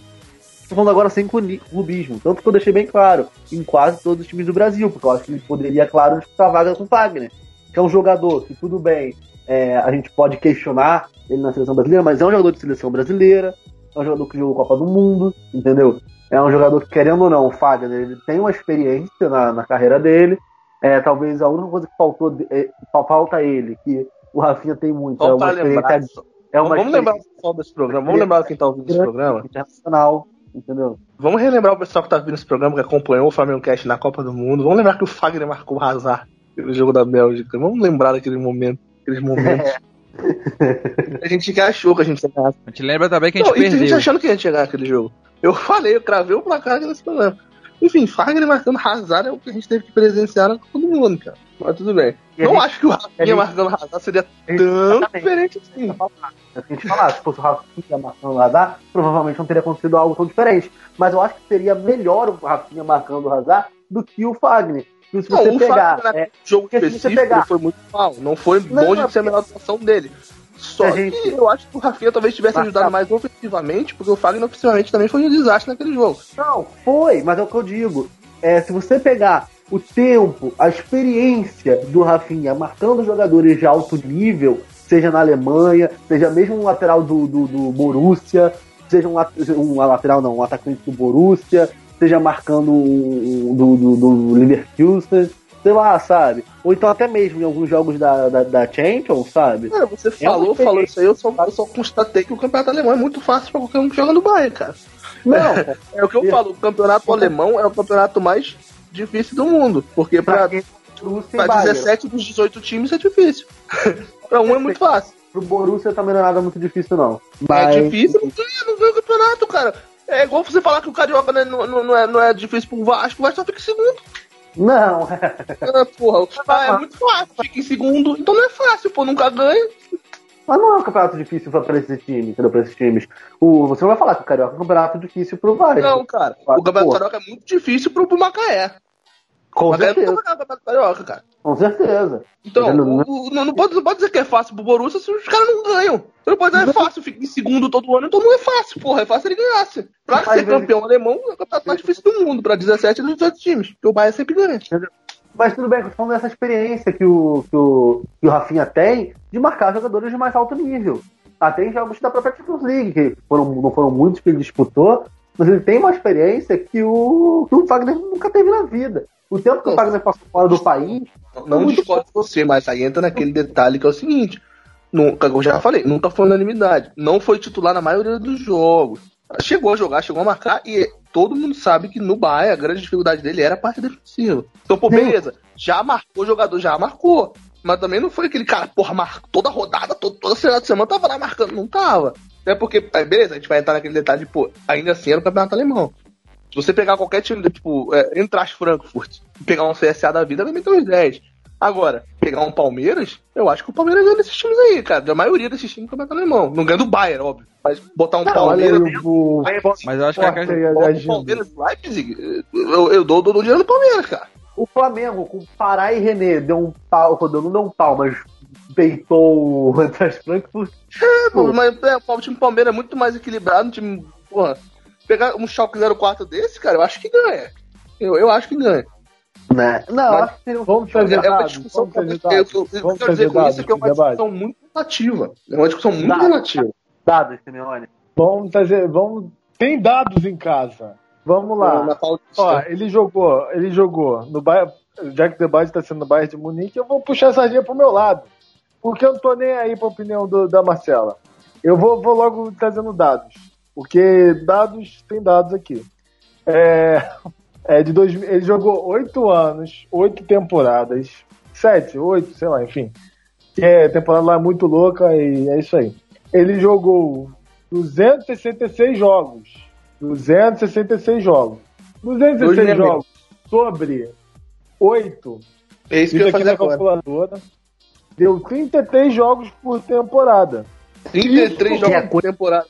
Tô falando agora sem clubi- clubismo. Tanto que eu deixei bem claro, em quase todos os times do Brasil, porque eu acho que ele poderia, claro, disputar vaga com o Fagner. Que é um jogador que, tudo bem, é, a gente pode questionar ele na seleção brasileira, mas é um jogador de seleção brasileira, é um jogador que jogou Copa do Mundo, entendeu? É um jogador que, querendo ou não, o Fagner, ele tem uma experiência na, na carreira dele. É, talvez a única coisa que faltou, é, fa- falta ele, que o Rafinha tem muito, é Só uma pra lembrar. é uma Vamos lembrar o pessoal desse programa. Vamos lembrar quem tá ouvindo esse programa. internacional, entendeu? Vamos relembrar o pessoal que tá ouvindo esse programa, que acompanhou o Flamengo Cast na Copa do Mundo. Vamos lembrar que o Fagner marcou o Hazard no jogo da Bélgica. Vamos lembrar daquele momento, aqueles momentos. A gente que achou que a gente ia ganhar. A gente lembra também que a gente Não, e a gente perdeu. achando que a gente ia ganhar aquele jogo. Eu falei, eu cravei o placar aqui nesse programa. Enfim, Fagner marcando Hazard é o que a gente teve que presenciar com todo mundo, cara. Mas tudo bem. E Não gente- acho que o Rafinha gente- marcando Hazard seria gente- tão diferente assim. Se a gente falar, se fosse o Rafinha marcando o Hazard, provavelmente não teria acontecido algo tão diferente. Mas eu acho que seria melhor o Rafinha marcando o Hazard do que o Fagner. E se Não, você o pegar, Fagner é, jogo se específico pegar- foi muito mal. Não foi Não, longe não, de ser a melhor atuação dele. Só que gente- eu acho que o Rafinha talvez tivesse Mas ajudado tá- mais ofensivamente, porque o Fagner ofensivamente também foi um desastre naquele jogo. Não, foi, mas é o que eu digo. É, se você pegar o tempo, a experiência do Rafinha marcando jogadores de alto nível, seja na Alemanha, seja mesmo um lateral do, do, do Borussia, seja um, um lateral não, um atacante do Borussia, seja marcando um, do, do, do Leverkusen, sei lá, sabe? Ou então até mesmo em alguns jogos da, da, da Champions, sabe? Cara, você É falou, uma falou isso aí, eu só, eu só constatei que o campeonato alemão é muito fácil pra qualquer um que joga no Bayern, cara. Não, É o que eu falo, o campeonato alemão é o campeonato mais difícil do mundo. Porque pra pra, e pra Bayern. 17 dos 18 times é difícil. pra um é muito fácil. Pro Borussia também não é nada muito difícil, não. É Mas- difícil, não ganha, não ganha o campeonato, cara. É igual você falar que o Carioca não é, não, não é, não é difícil pro Vasco, o Vasco só fica em segundo. Não, Ah, porra, ah, é muito fácil, fica em segundo. Então não é fácil, pô, nunca ganha. mas não é um campeonato difícil pra pra esse time, entendeu? Pra esses times. O, você não vai falar que o Carioca é um campeonato difícil pro Vasco. Não, cara. O Campeonato Carioca é muito difícil pro, pro Macaé. com O Macaé certeza, nunca vai ganhar o Campeonato Carioca, cara. Com certeza. Então, Não, o- não, não pode, não pode dizer que é fácil pro Borussia se os caras não ganham. Você não pode dizer que é fácil, fica em segundo todo ano, então não é fácil, porra. É fácil ele ganhasse. Pra ser campeão alemão, é o campeonato mais difícil do mundo, pra 17 dos 18 times. Porque o Bayern sempre ganha. Mas tudo bem, eu tô falando dessa experiência que o, que o, que o Rafinha tem de marcar jogadores de mais alto nível. Até em jogos da própria Champions League, que foram, não foram muitos que ele disputou, mas ele tem uma experiência que o, que o Wagner nunca teve na vida. O tempo que o Wagner passou fora do país, Não muito discordo de você, mas aí entra naquele detalhe que é o seguinte. Nunca, eu já falei, nunca foi unanimidade. Não foi titular na maioria dos jogos. Chegou a jogar, chegou a marcar e todo mundo sabe que no Bahia a grande dificuldade dele era a parte defensiva. Então, pô, beleza. Já marcou o jogador, já marcou. Mas também não foi aquele cara, porra, marcou toda rodada, toda, toda de semana tava lá marcando. Não tava. É porque, beleza, a gente vai entrar naquele detalhe de, pô, ainda assim era o campeonato alemão. Se você pegar qualquer time, tipo, é, Eintracht Frankfurt, pegar um CSA da vida, vai meter uns 10. Agora, pegar um Palmeiras, eu acho que o Palmeiras ganha desses times aí, cara. Da maioria desses times do campeonato alemão. Não ganha do Bayern, óbvio. Mas botar um Olha Palmeiras. o, o Mas eu acho que a questão-. Palmeiras e Leipzig, eu, eu dou, dou, dou dinheiro no Palmeiras, cara. o Flamengo, com Pará e René, deu um pau, Rodão não deu um pau, mas peitou o Eintracht Frankfurt. É, pô, mas é, o time do Palmeiras é muito mais equilibrado, um time, porra. Pegar um Schalke 04 desse, cara, eu acho que ganha. Eu, eu acho que ganha. Né? Não, Mas- acho que um Vamos É, trazer é uma discussão vamos eu, eu, dados. eu, eu Vamos quero dizer com isso que é uma debate. discussão muito relativa. É uma discussão muito Dados. relativa. dados, Simeone. Vamos trazer, vamos. Tem dados em casa. Vamos lá. Ó, ele jogou, ele jogou no Bayern, já que o debate está sendo no Bayern de Munique, eu vou puxar a sardinha pro meu lado. Porque eu não tô nem aí pra opinião do- da Marcela. Eu vou, vou logo trazendo dados. Porque dados, tem dados aqui. É, é de dois, ele jogou oito anos, oito temporadas, sete, oito, sei lá, enfim. É temporada lá muito louca e é isso aí. Ele jogou 266 jogos. 266 jogos. 266 Dois meia jogos sobre 8. É isso que eu aqui fazer na agora. calculadora. Deu 33 jogos por temporada. 33 Isso, jogos por temporada.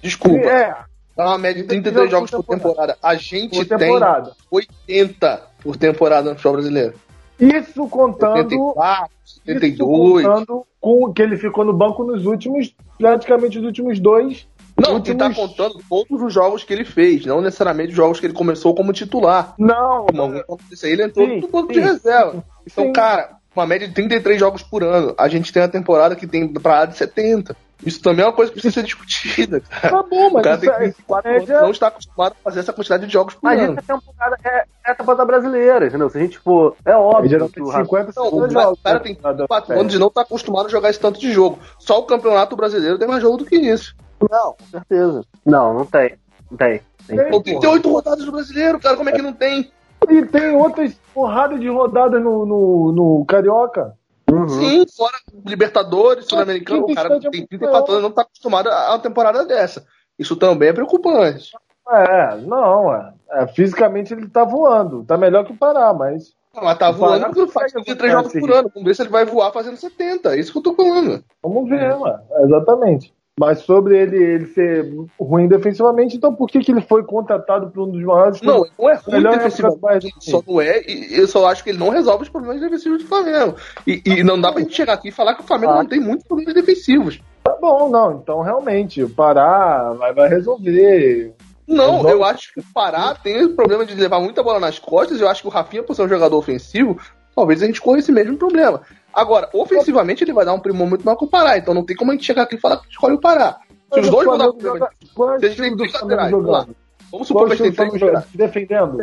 Desculpa. É, Dá uma média de 33 jogos por temporada. A gente por tem temporada. 80 por temporada no futebol brasileiro. Isso contando, 74, isso 72. contando com que ele ficou no banco nos últimos, praticamente os últimos dois. Não, últimos... ele tá contando todos os jogos que ele fez, não necessariamente os jogos que ele começou como titular. Não, Não, isso aí ele entrou Sim, no banco sim. de reserva. Então, Sim. cara, uma média de 33 jogos por ano. A gente tem uma temporada que tem pra de 70. Isso também é uma coisa que precisa ser discutida, cara. tá bom, O mas cara isso tem é- 24 média- anos, não está acostumado a fazer essa quantidade de jogos por Mas ano. essa temporada é, é a temporada brasileira, entendeu? Se a gente for. É óbvio geralmente que o tem Rafinha- 50, Não, 60 o cara, jogos. o cara né, tem da- da 4 série. anos e não tá acostumado a jogar esse tanto de jogo. Só o campeonato brasileiro tem mais jogo do que isso. Não, com certeza. Não, não tem. Não tem. tem. Tem. Pô, tem 38 rodadas do brasileiro, cara. Como é que não tem? E tem outras porradas de rodadas no, no, no Carioca. Uhum. Sim, fora Libertadores, Sul-Americano, o cara tem estádio 34 anos não tá acostumado a uma temporada dessa. Isso também é preocupante. É, não, é. É, Fisicamente ele tá voando. Tá melhor que o Pará, mas. Não, mas tá O voando porque faz consegue 33 jogos por ano. Vamos ver se ele vai voar fazendo 70. É isso que eu tô falando. Vamos ver, mano. Exatamente. Mas sobre ele, ele ser ruim defensivamente, então por que, que ele foi contratado por um dos maiores? Não, não é ruim defensivamente. só não é, e eu só acho que ele não resolve os problemas defensivos do Flamengo. E, e não dá pra gente chegar aqui e falar que o Flamengo Ah. não tem muitos problemas defensivos. Tá bom, não. Então realmente, o Pará vai, vai resolver. Não, Resolve. eu acho que o Pará tem o problema de levar muita bola nas costas. Eu acho que o Rafinha, por ser um jogador ofensivo, talvez a gente corra esse mesmo problema. Agora, ofensivamente, ele vai dar um primor muito maior que o Pará. Então não tem como a gente chegar aqui e falar que escolhe o Pará. Se os dois vão dar Flamengo problema. joga- Qual o Se a gente tem do três Flamengo laterais, vamos lá. supor que a gente tem três? Se defendendo?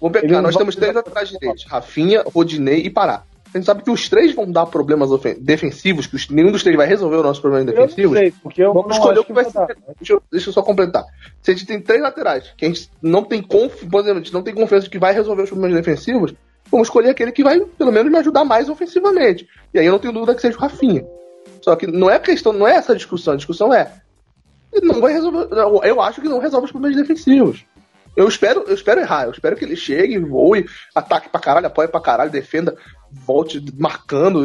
Vamos pegar, Ele nós temos três laterais direitos: Rafinha, Rodinei e Pará. A gente sabe que os três vão dar problemas defensivos, que os- nenhum dos três vai resolver os nossos problemas Eu não defensivos. sei, porque eu Vamos escolher o que vai ser. Deixa eu, deixa eu só completar. Se a gente tem três laterais, que a gente não tem confiança, por exemplo, a gente não tem confiança de que vai resolver os problemas defensivos, vamos escolher aquele que vai, pelo menos, me ajudar mais ofensivamente. E aí eu não tenho dúvida que seja o Rafinha. Só que não é questão, não é essa a discussão. A discussão é. Ele não vai resolver. Eu, acho que não resolve os problemas defensivos. Eu espero, eu espero errar. Eu espero que ele chegue, voe, ataque pra caralho, apoie pra caralho, defenda, volte marcando.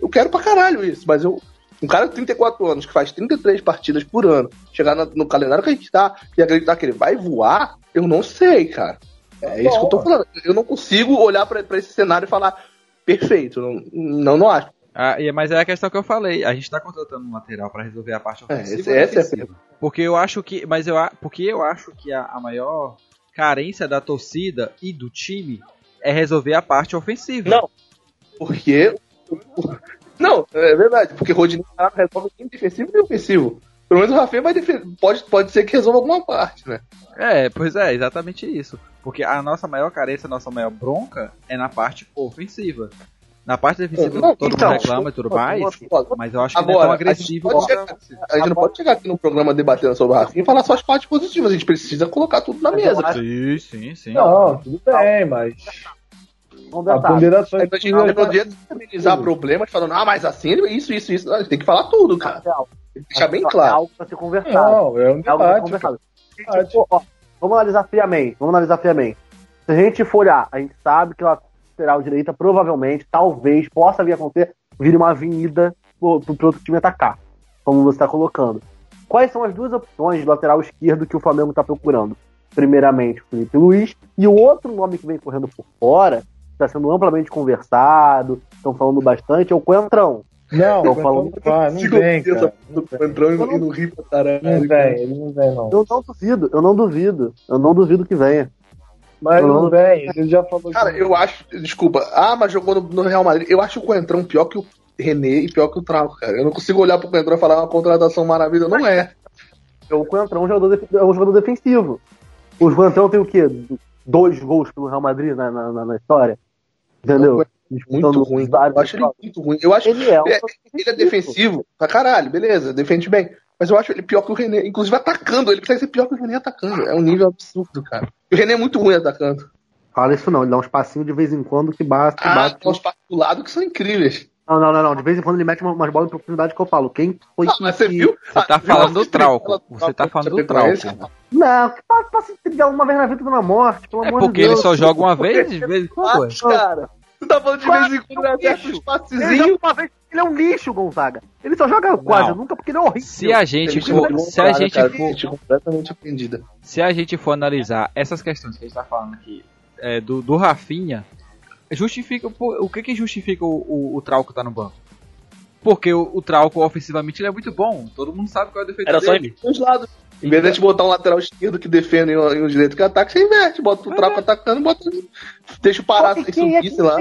Eu quero pra caralho isso, mas eu. Um cara de 34 anos que faz 33 partidas por ano, chegar na- no calendário que a gente tá e acreditar que ele vai voar, eu não sei, cara. É isso que eu tô falando. Eu não consigo olhar pra, pra esse cenário e falar perfeito. Não, não, não acho. Ah, mas é a questão que eu falei. A gente tá contratando um lateral pra resolver a parte É, ofensiva. esse- e essa é. Porque eu acho que, mas eu a- porque eu acho que a, a maior carência da torcida e do time é resolver a parte ofensiva. Não. Porque. Não, é verdade. Porque Rodinei Pará resolve nem defensivo nem ofensivo. Pelo menos o Rafinha vai defender. Pode, pode ser que resolva alguma parte, né? É, pois é, exatamente isso. Porque a nossa maior carência, a nossa maior bronca é na parte ofensiva. Na parte defensiva Não, todo então, mundo reclama e tudo mais, mas eu acho que não é Agora, tão a gente agressivo pode quanto chegar- a. A gente não pode chegar aqui no programa debatendo sobre o Rafinha e falar só as partes positivas. A gente precisa colocar tudo na mesa. Sim, sim, sim. Não, tudo bem, mas a ponderação a gente não adianta amenizar problemas falando, ah, mas assim, isso, isso, isso. A gente tem que falar tudo, cara. Deixar bem É claro. algo pra ser conversado. Não, é um É algo pra ser debate. conversado. Debate. Tipo, ó, vamos analisar friamente. Vamos analisar friamente. Se a gente for olhar, a gente sabe que lateral direita provavelmente, talvez, possa vir a acontecer, vire uma avenida pro, pro, pro outro time atacar. Como você está colocando. Quais são as duas opções de lateral esquerdo que o Flamengo está procurando? Primeiramente, o Felipe Luiz. E o outro nome que vem correndo por fora, está sendo amplamente conversado, estão falando bastante, é o Coentrão. Não, Eu falo- não vai, não vem, cara. Entrou e não ri pra caralho. Não vem, ele não vem, não. Eu não duvido, eu não duvido. Eu não duvido que venha. Mas Não. não vem, ele já falou Cara, que eu acho. Desculpa. Ah, mas jogou no, no Real Madrid. Eu acho o Coentrão pior que o René e pior que o Trauco, cara. Eu não consigo olhar pro Coentrão e falar uma contratação maravilha. Não é. O Coentrão é um jogador, def- é um jogador defensivo. O Coentrão tem o quê? Dois gols pelo Real Madrid na, na, na- na história. Entendeu? Muito ruim. Eu acho ele muito ruim. Eu acho Ele é um É, ele é defensivo pra caralho, beleza, defende bem. Mas eu acho ele pior que o René. Inclusive atacando, ele consegue ser pior que o René atacando. É um nível absurdo, cara. E o René é muito ruim atacando. Fala isso não, ele dá uns passinhos de vez em quando que bate, que Ah, bate. tem uns passos do lado que são incríveis. Não, não, não, não. De vez em quando ele mete uma- umas bolas em profundidade que eu falo. Quem foi Ah, mas você que- viu? Você tá Ah, falando do Trauco. Você tá falando do Trauco. Não, que passe passe uma vez na vida na morte, pelo É amor de porque ele Deus. só joga uma vez, de vez em quando. Ah, cara. Tu tá falando de vez em quando joga passezinhos. uma vez, ele é um lixo, Gonzaga. Ele só joga quase nunca porque ele é horrível. Se a gente Ele for, jogou se a gente cara, for, completamente aprendida. se a gente for analisar essas questões que a gente tá falando aqui é, do, do Rafinha, justifica pô, o que que justifica o, o, o Trauco tá no banco? Porque o, o Trauco ofensivamente ele é muito bom, todo mundo sabe qual é o defeito Era só dele. dos lados. Em vez de botar um lateral esquerdo que defende e um, um direito que ataca, você inverte. Bota o Trauco atacando, bota, deixa o Pará quem é subir, sei lá.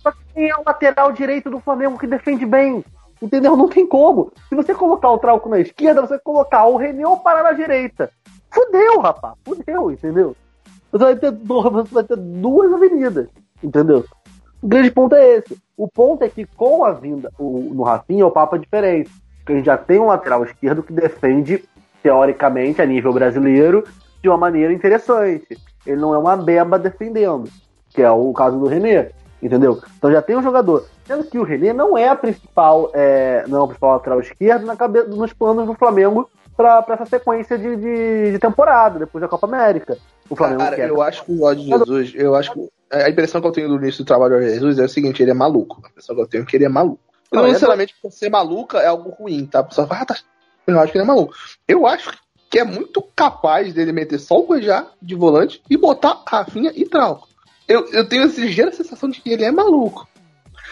Só que quem é o lateral direito do Flamengo que defende bem? Entendeu? Não tem como. Se você colocar o Trauco na esquerda, você colocar o René ou o Pará na direita. Fudeu, rapaz. Fudeu, entendeu? Você vai ter, você vai ter duas avenidas, entendeu? O grande ponto é esse. O ponto é que com a vinda o, no Rafinha, o papo é diferente. Porque a gente já tem um lateral esquerdo que defende, teoricamente, a nível brasileiro, de uma maneira interessante. Ele não é uma beba defendendo, que é o caso do René, entendeu? Então já tem um jogador. Sendo que o René não é a principal, é, não é o principal lateral esquerdo na cabeça, nos planos do Flamengo pra, pra essa sequência de, de, de temporada, depois da Copa América. O Flamengo Cara, quer. eu acho que o Jorge Jesus, eu acho que a impressão que eu tenho do início do trabalho do Jorge Jesus é o seguinte, ele é maluco. A impressão que eu tenho é que ele é maluco. Não, não é necessariamente por ser maluca é algo ruim, tá? A pessoa fala, ah, tá. Eu acho que ele é maluco. Eu acho que é muito capaz dele meter só o Cuejá de volante e botar Rafinha e Trauco. Eu, eu tenho essa ligeira sensação de que ele é maluco.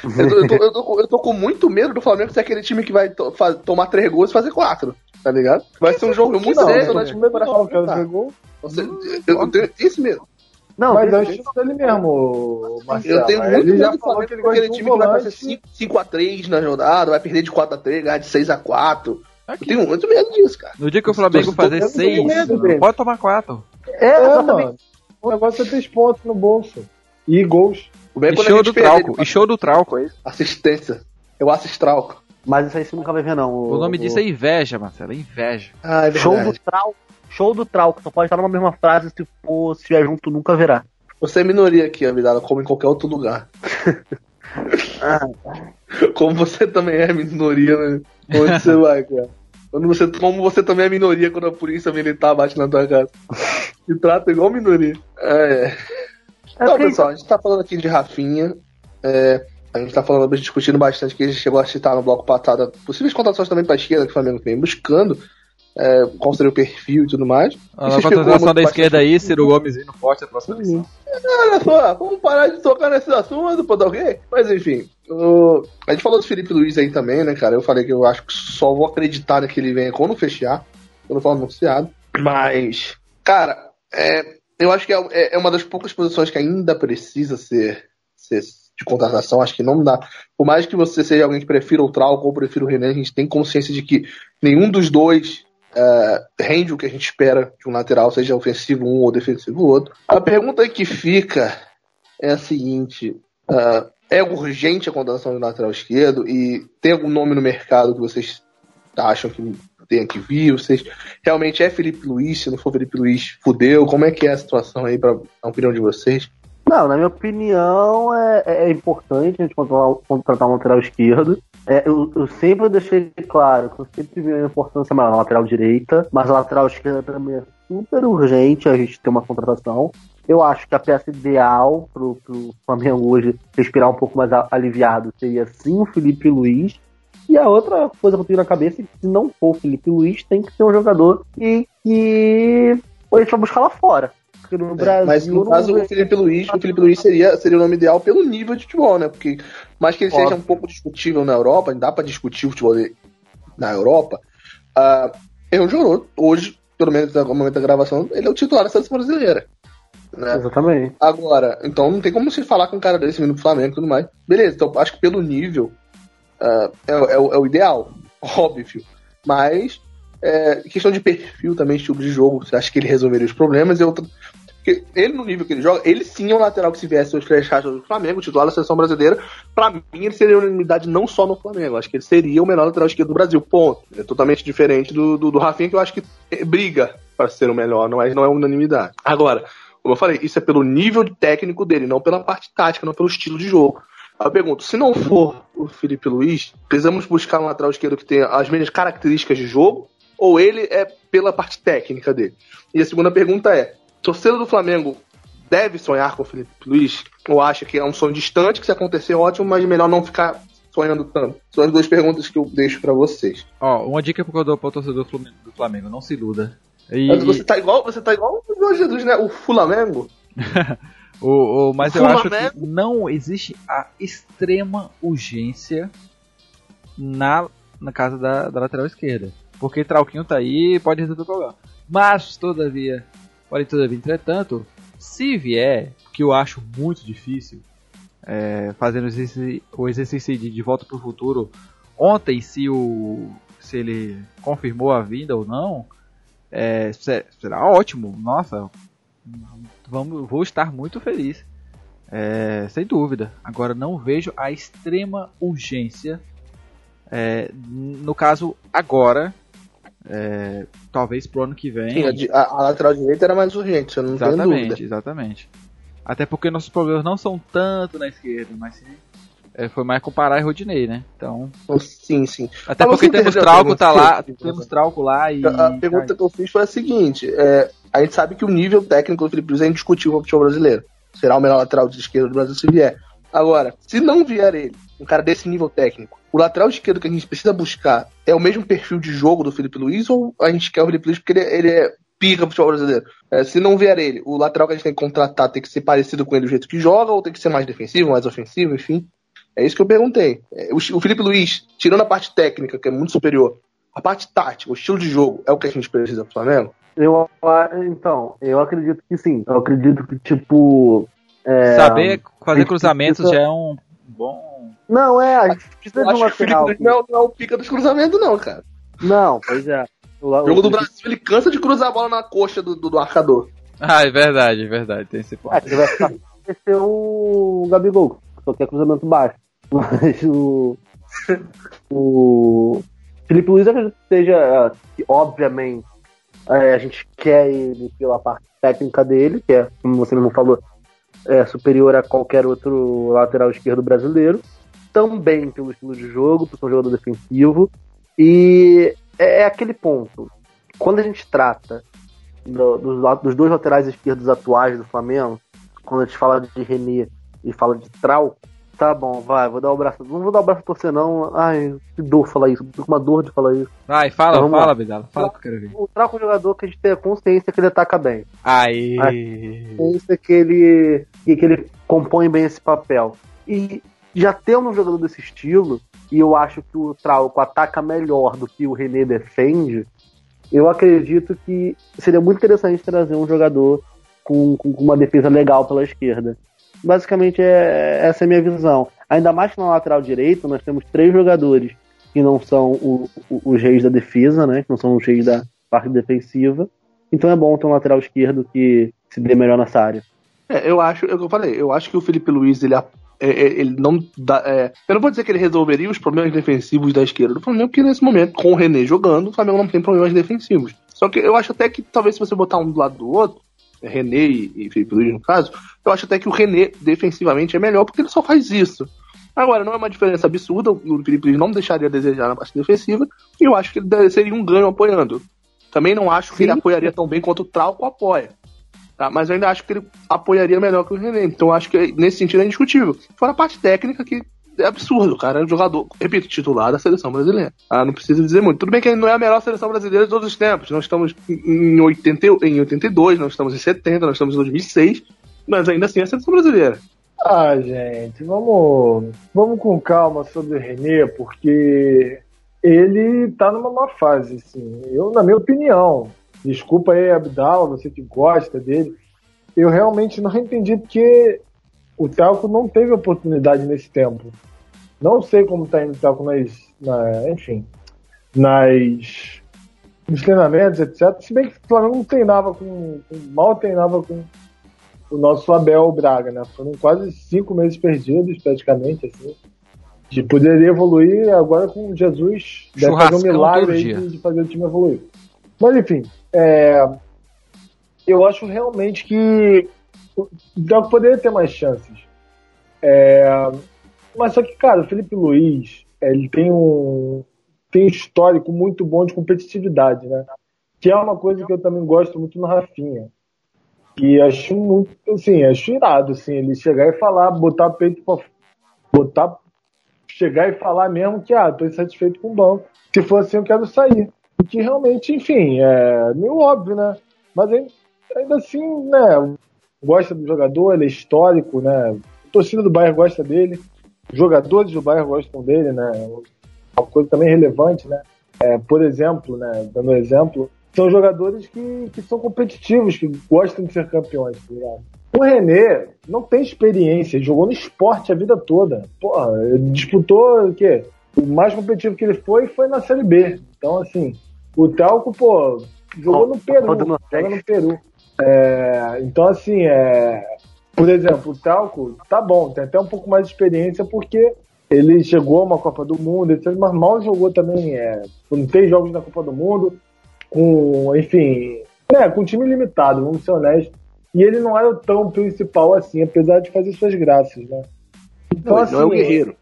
Eu tô, eu, tô, eu, tô, eu tô com muito medo do Flamengo ser aquele time que vai to- fa- tomar três gols e fazer quatro, tá ligado? Vai ser um jogo muito Não, sério, não, né? não, gol. Você- eu, tenho esse medo. Não, Mas é o estilo dele mesmo, Marcelo. Eu tenho muito Ele medo do Flamengo aquele time que vai fazer 5x3 na jornada, vai perder de 4x3, ganhar de 6x4. Eu Aqui. tenho muito medo disso, cara. No dia que o Flamengo fazer tô seis, medo, velho. pode tomar quatro. É, É, mano. O negócio é ter pontos no bolso. E gols. O bem é E show gente do trauco. E show do trauco. é Assistência. Eu assisto trauco. Mas isso aí você nunca vai ver, não. O nome disso é inveja, Marcelo. É inveja. Ah, é Show verdade. do trau. Show do trauco. Só pode estar numa mesma frase se for, se estiver junto, nunca verá. Você é minoria aqui, Avidala, como em qualquer outro lugar. como você também é minoria, né? Onde você vai, cara? Quando você, como você também é minoria quando a polícia militar bate na tua casa. E trata igual minoria. É. É Então, porque- pessoal, a gente tá falando aqui de Rafinha. é, a gente tá falando, discutindo bastante que a gente chegou a citar no bloco passado possíveis contratações também pra esquerda que o Flamengo vem buscando. É, seria o perfil e tudo mais. A E se contratação da esquerda aí, Ciro Gomes indo forte a próxima eleição. Olha só, vamos parar de tocar nesse assunto, pô, tá ok? Mas enfim, o- a gente falou do Felipe Luiz aí também, né, cara? Eu falei que eu acho que só vou acreditar que ele venha quando fechar, quando for anunciado. Mas, cara, é, eu acho que é, é- é uma das poucas posições que ainda precisa ser, ser de contratação. Acho que não dá. Por mais que você seja alguém que prefira o Trauco ou prefira o René, a gente tem consciência de que nenhum dos dois é, rende o que a gente espera de um lateral, seja ofensivo um ou defensivo outro. A pergunta que fica é a seguinte: ah, é urgente a contratação de lateral esquerdo e tem algum nome no mercado que vocês acham que tem que vir? Vocês realmente é Felipe Luiz? Se não for Felipe Luiz, fudeu? Como é que é a situação aí, para a opinião de vocês? Não, na minha opinião, é, é importante a gente contratar, um lateral esquerdo. É, eu, eu sempre deixei claro que eu sempre vi a importância maior na lateral direita, mas a lateral esquerda também é super urgente a gente ter uma contratação. Eu acho que a peça ideal pro, pro Flamengo hoje respirar um pouco mais aliviado seria sim o Felipe Luiz. E a outra coisa que eu tenho na cabeça é que se não for o Felipe Luiz, tem que ser um jogador que, que a gente vai buscar lá fora. Porque no Brasil. É, Mas no caso, o Felipe Luiz, o Felipe Luiz seria, seria o nome ideal pelo nível de futebol, né? Porque, mais que ele Óbvio. seja um pouco discutível na Europa, dá pra discutir o futebol dele na Europa, ele é um jogador, hoje, pelo menos no momento da gravação, ele é o titular da seleção brasileira. Né? Exatamente. Agora, então não tem como se falar com um cara desse vindo pro Flamengo e tudo mais. Beleza, então acho que pelo nível ah, é, é o- é o ideal, óbvio. Mas, é, questão de perfil também, estilo de jogo, você acha que ele resolveria os problemas? Eu, porque ele, no nível que ele joga, ele sim é um lateral que se viesse hoje fechar do Flamengo, titular da seleção brasileira. Pra mim, ele seria unanimidade não só no Flamengo, acho que ele seria o melhor lateral esquerdo do Brasil, ponto. É totalmente diferente do, do, do Rafinha, que eu acho que eh, briga para ser o melhor, não é, não é unanimidade. Agora, como eu falei, isso é pelo nível técnico dele, não pela parte tática, não pelo estilo de jogo. Eu pergunto, se não for o Felipe Luiz, precisamos buscar um lateral esquerdo que tenha as mesmas características de jogo, ou ele é pela parte técnica dele? E a segunda pergunta é, torcedor do Flamengo deve sonhar com o Felipe Luiz? Ou acha que é um sonho distante, que se acontecer, ótimo, mas melhor não ficar sonhando tanto? São as duas perguntas que eu deixo pra vocês. Ó, uma dica que eu dou pro torcedor do Flamengo, Flamengo, não se iluda. E, Mas você tá igual, você tá igual o Jorge Jesus, né? O Flamengo. o, o- mas eu acho que Flamengo. não existe a extrema urgência na, na casa da, da lateral esquerda. Porque Trauquinho tá aí e pode resolver o problema. Mas, todavia, pode todavia, entretanto, se vier, que eu acho muito difícil, é, fazendo o exercício, de, de volta pro futuro, ontem, se o se ele confirmou a vinda ou não, é, se- será ótimo. Nossa, vamos, vou estar muito feliz. É, sem dúvida. Agora não vejo a extrema urgência. é, no caso, agora. É, talvez pro ano que vem. Sim, a, a- a lateral direita era mais urgente, eu não tenho Exatamente, dúvida. exatamente. Até porque nossos problemas não são tanto na esquerda, mas sim é, foi mais com Pará e Rodinei, né? Então. Sim, sim. Até porque temos a Trauco tá lá, temos Trauco lá e. A pergunta que eu fiz foi a seguinte: é, a gente sabe que o nível técnico do Felipe Luiz é indiscutível no futebol brasileiro. Será o melhor lateral de esquerda do Brasil se vier. Agora, se não vier ele, um cara desse nível técnico, o lateral esquerdo que a gente precisa buscar é o mesmo perfil de jogo do Felipe Luiz ou a gente quer o Felipe Luiz porque ele, ele é pica pro futebol brasileiro? É, se não vier ele, o lateral que a gente tem que contratar tem que ser parecido com ele do jeito que joga ou tem que ser mais defensivo, mais ofensivo, enfim. É isso que eu perguntei. É, o, Felipe Luiz, tirando a parte técnica, que é muito superior, a parte tática, o estilo de jogo, é o que a gente precisa pro Flamengo? Eu, então, eu acredito que sim. Eu acredito que, tipo. é, Saber fazer cruzamentos precisa- já é um bom. Não, é, a gente precisa de um acho que o Felipe lateral. Luiz não é, o- não é o pica dos cruzamentos, não, cara. Não, pois é. O, O jogo do Brasil, ele cansa de cruzar a bola na coxa do, do, do arcador. Ah, é verdade, é verdade, tem esse ponto. É, que vai ficar ser o Gabigol, que só quer cruzamento baixo. Mas o. O. Felipe Luiz acredito que seja, ah, que, obviamente, é, a gente quer ele pela parte técnica dele, que é, como você mesmo falou, é superior a qualquer outro lateral esquerdo brasileiro. Também pelo estilo de jogo, por ser um jogador defensivo. E é, é aquele ponto. Quando a gente trata do- dos, dos dois laterais esquerdos atuais do Flamengo, quando a gente fala de René e fala de Trau, tá bom, vai, vou dar o braço. Não vou dar o braço a torcer, não. Ai, que dor falar isso. Tô com uma dor de falar isso. Vai, fala, Vamos fala. Bidala, fala que eu quero ver. O Trau é um jogador que a gente tem a consciência que ele ataca bem. Aí. Consciência que ele, que que ele compõe bem esse papel. E já tendo um jogador desse estilo, e eu acho que o Trauco ataca melhor do que o René defende, eu acredito que seria muito interessante trazer um jogador com, com uma defesa legal pela esquerda. Basicamente, é, essa é a minha visão. Ainda mais que na lateral direito, nós temos três jogadores que não são o- o- os reis da defesa, né? Que não são os reis da parte defensiva. Então é bom ter um lateral esquerdo que se dê melhor nessa área. É, eu acho, é eu falei, eu acho que o Felipe Luiz, ele, é, é, ele não dá. é, eu não vou dizer que ele resolveria os problemas defensivos da esquerda do Flamengo, porque nesse momento, com o René jogando, o Flamengo não tem problemas defensivos. Só que eu acho até que talvez se você botar um do lado do outro, René e, Felipe Luiz no caso, eu acho até que o René defensivamente é melhor, porque ele só faz isso. Agora, não é uma diferença absurda, o Felipe Luiz não deixaria a desejar na parte defensiva, e eu acho que ele seria um ganho apoiando. Também não acho que ele Sim. apoiaria tão bem quanto o Trauco apoia. Tá? Mas eu ainda acho que ele apoiaria melhor que o René. Então eu acho que nesse sentido é indiscutível. Fora a parte técnica que é absurdo, cara. É um jogador, repito, titular da seleção brasileira. Ah, não precisa dizer muito. Tudo bem que ele não é a melhor seleção brasileira de todos os tempos. Nós estamos em, 80, em 82, nós estamos em 70, nós estamos em 2006. Mas ainda assim é a seleção brasileira. Ah, gente, vamos, vamos com calma sobre o René, porque ele tá numa má fase, assim. Eu, na minha opinião, desculpa aí, Abdal, você que gosta dele, eu realmente não entendi porque o Telco não teve oportunidade nesse tempo. Não sei como tá indo o Telco nas, na, enfim, nas nos treinamentos, etc. Se bem que o Flamengo não treinava com, mal treinava com o nosso Abel Braga, né? Foram quase cinco meses perdidos, praticamente, assim. De poder evoluir agora com Jesus. Deve fazer um milagre aí dia. de, de fazer o time evoluir. Mas enfim, é, eu acho realmente que o Delco poderia ter mais chances. É, mas só que, cara, o Felipe Luiz, ele tem um, tem um histórico muito bom de competitividade, né? Que é uma coisa que eu também gosto muito no Rafinha. E acho muito, assim, acho irado, assim, ele chegar e falar, botar peito pra, botar, chegar e falar mesmo que, ah, tô insatisfeito com o banco. Se for assim, eu quero sair. O que realmente, enfim, é meio óbvio, né? Mas ainda assim, né, gosta do jogador, ele é histórico, né? A torcida do Bayern gosta dele, os jogadores do Bayern gostam dele, né? Uma coisa também relevante, né? É, por exemplo, né, dando um exemplo, são jogadores que, que são competitivos, que gostam de ser campeões, tá ligado? O René não tem experiência, jogou no esporte a vida toda. Porra, ele disputou o quê? O mais competitivo que ele foi foi na Série B. Então, assim, o Telco, pô, jogou no Peru. Joga no Peru. É, então, assim, é, por exemplo, o Telco, tá bom, tem até um pouco mais de experiência porque ele chegou a uma Copa do Mundo, etc, mas mal jogou também, é, não tem jogos na Copa do Mundo, com, enfim, né, com time limitado, vamos ser honestos. E ele não era tão principal assim, apesar de fazer suas graças, né? Então, Não, ele não é o assim, guerreiro.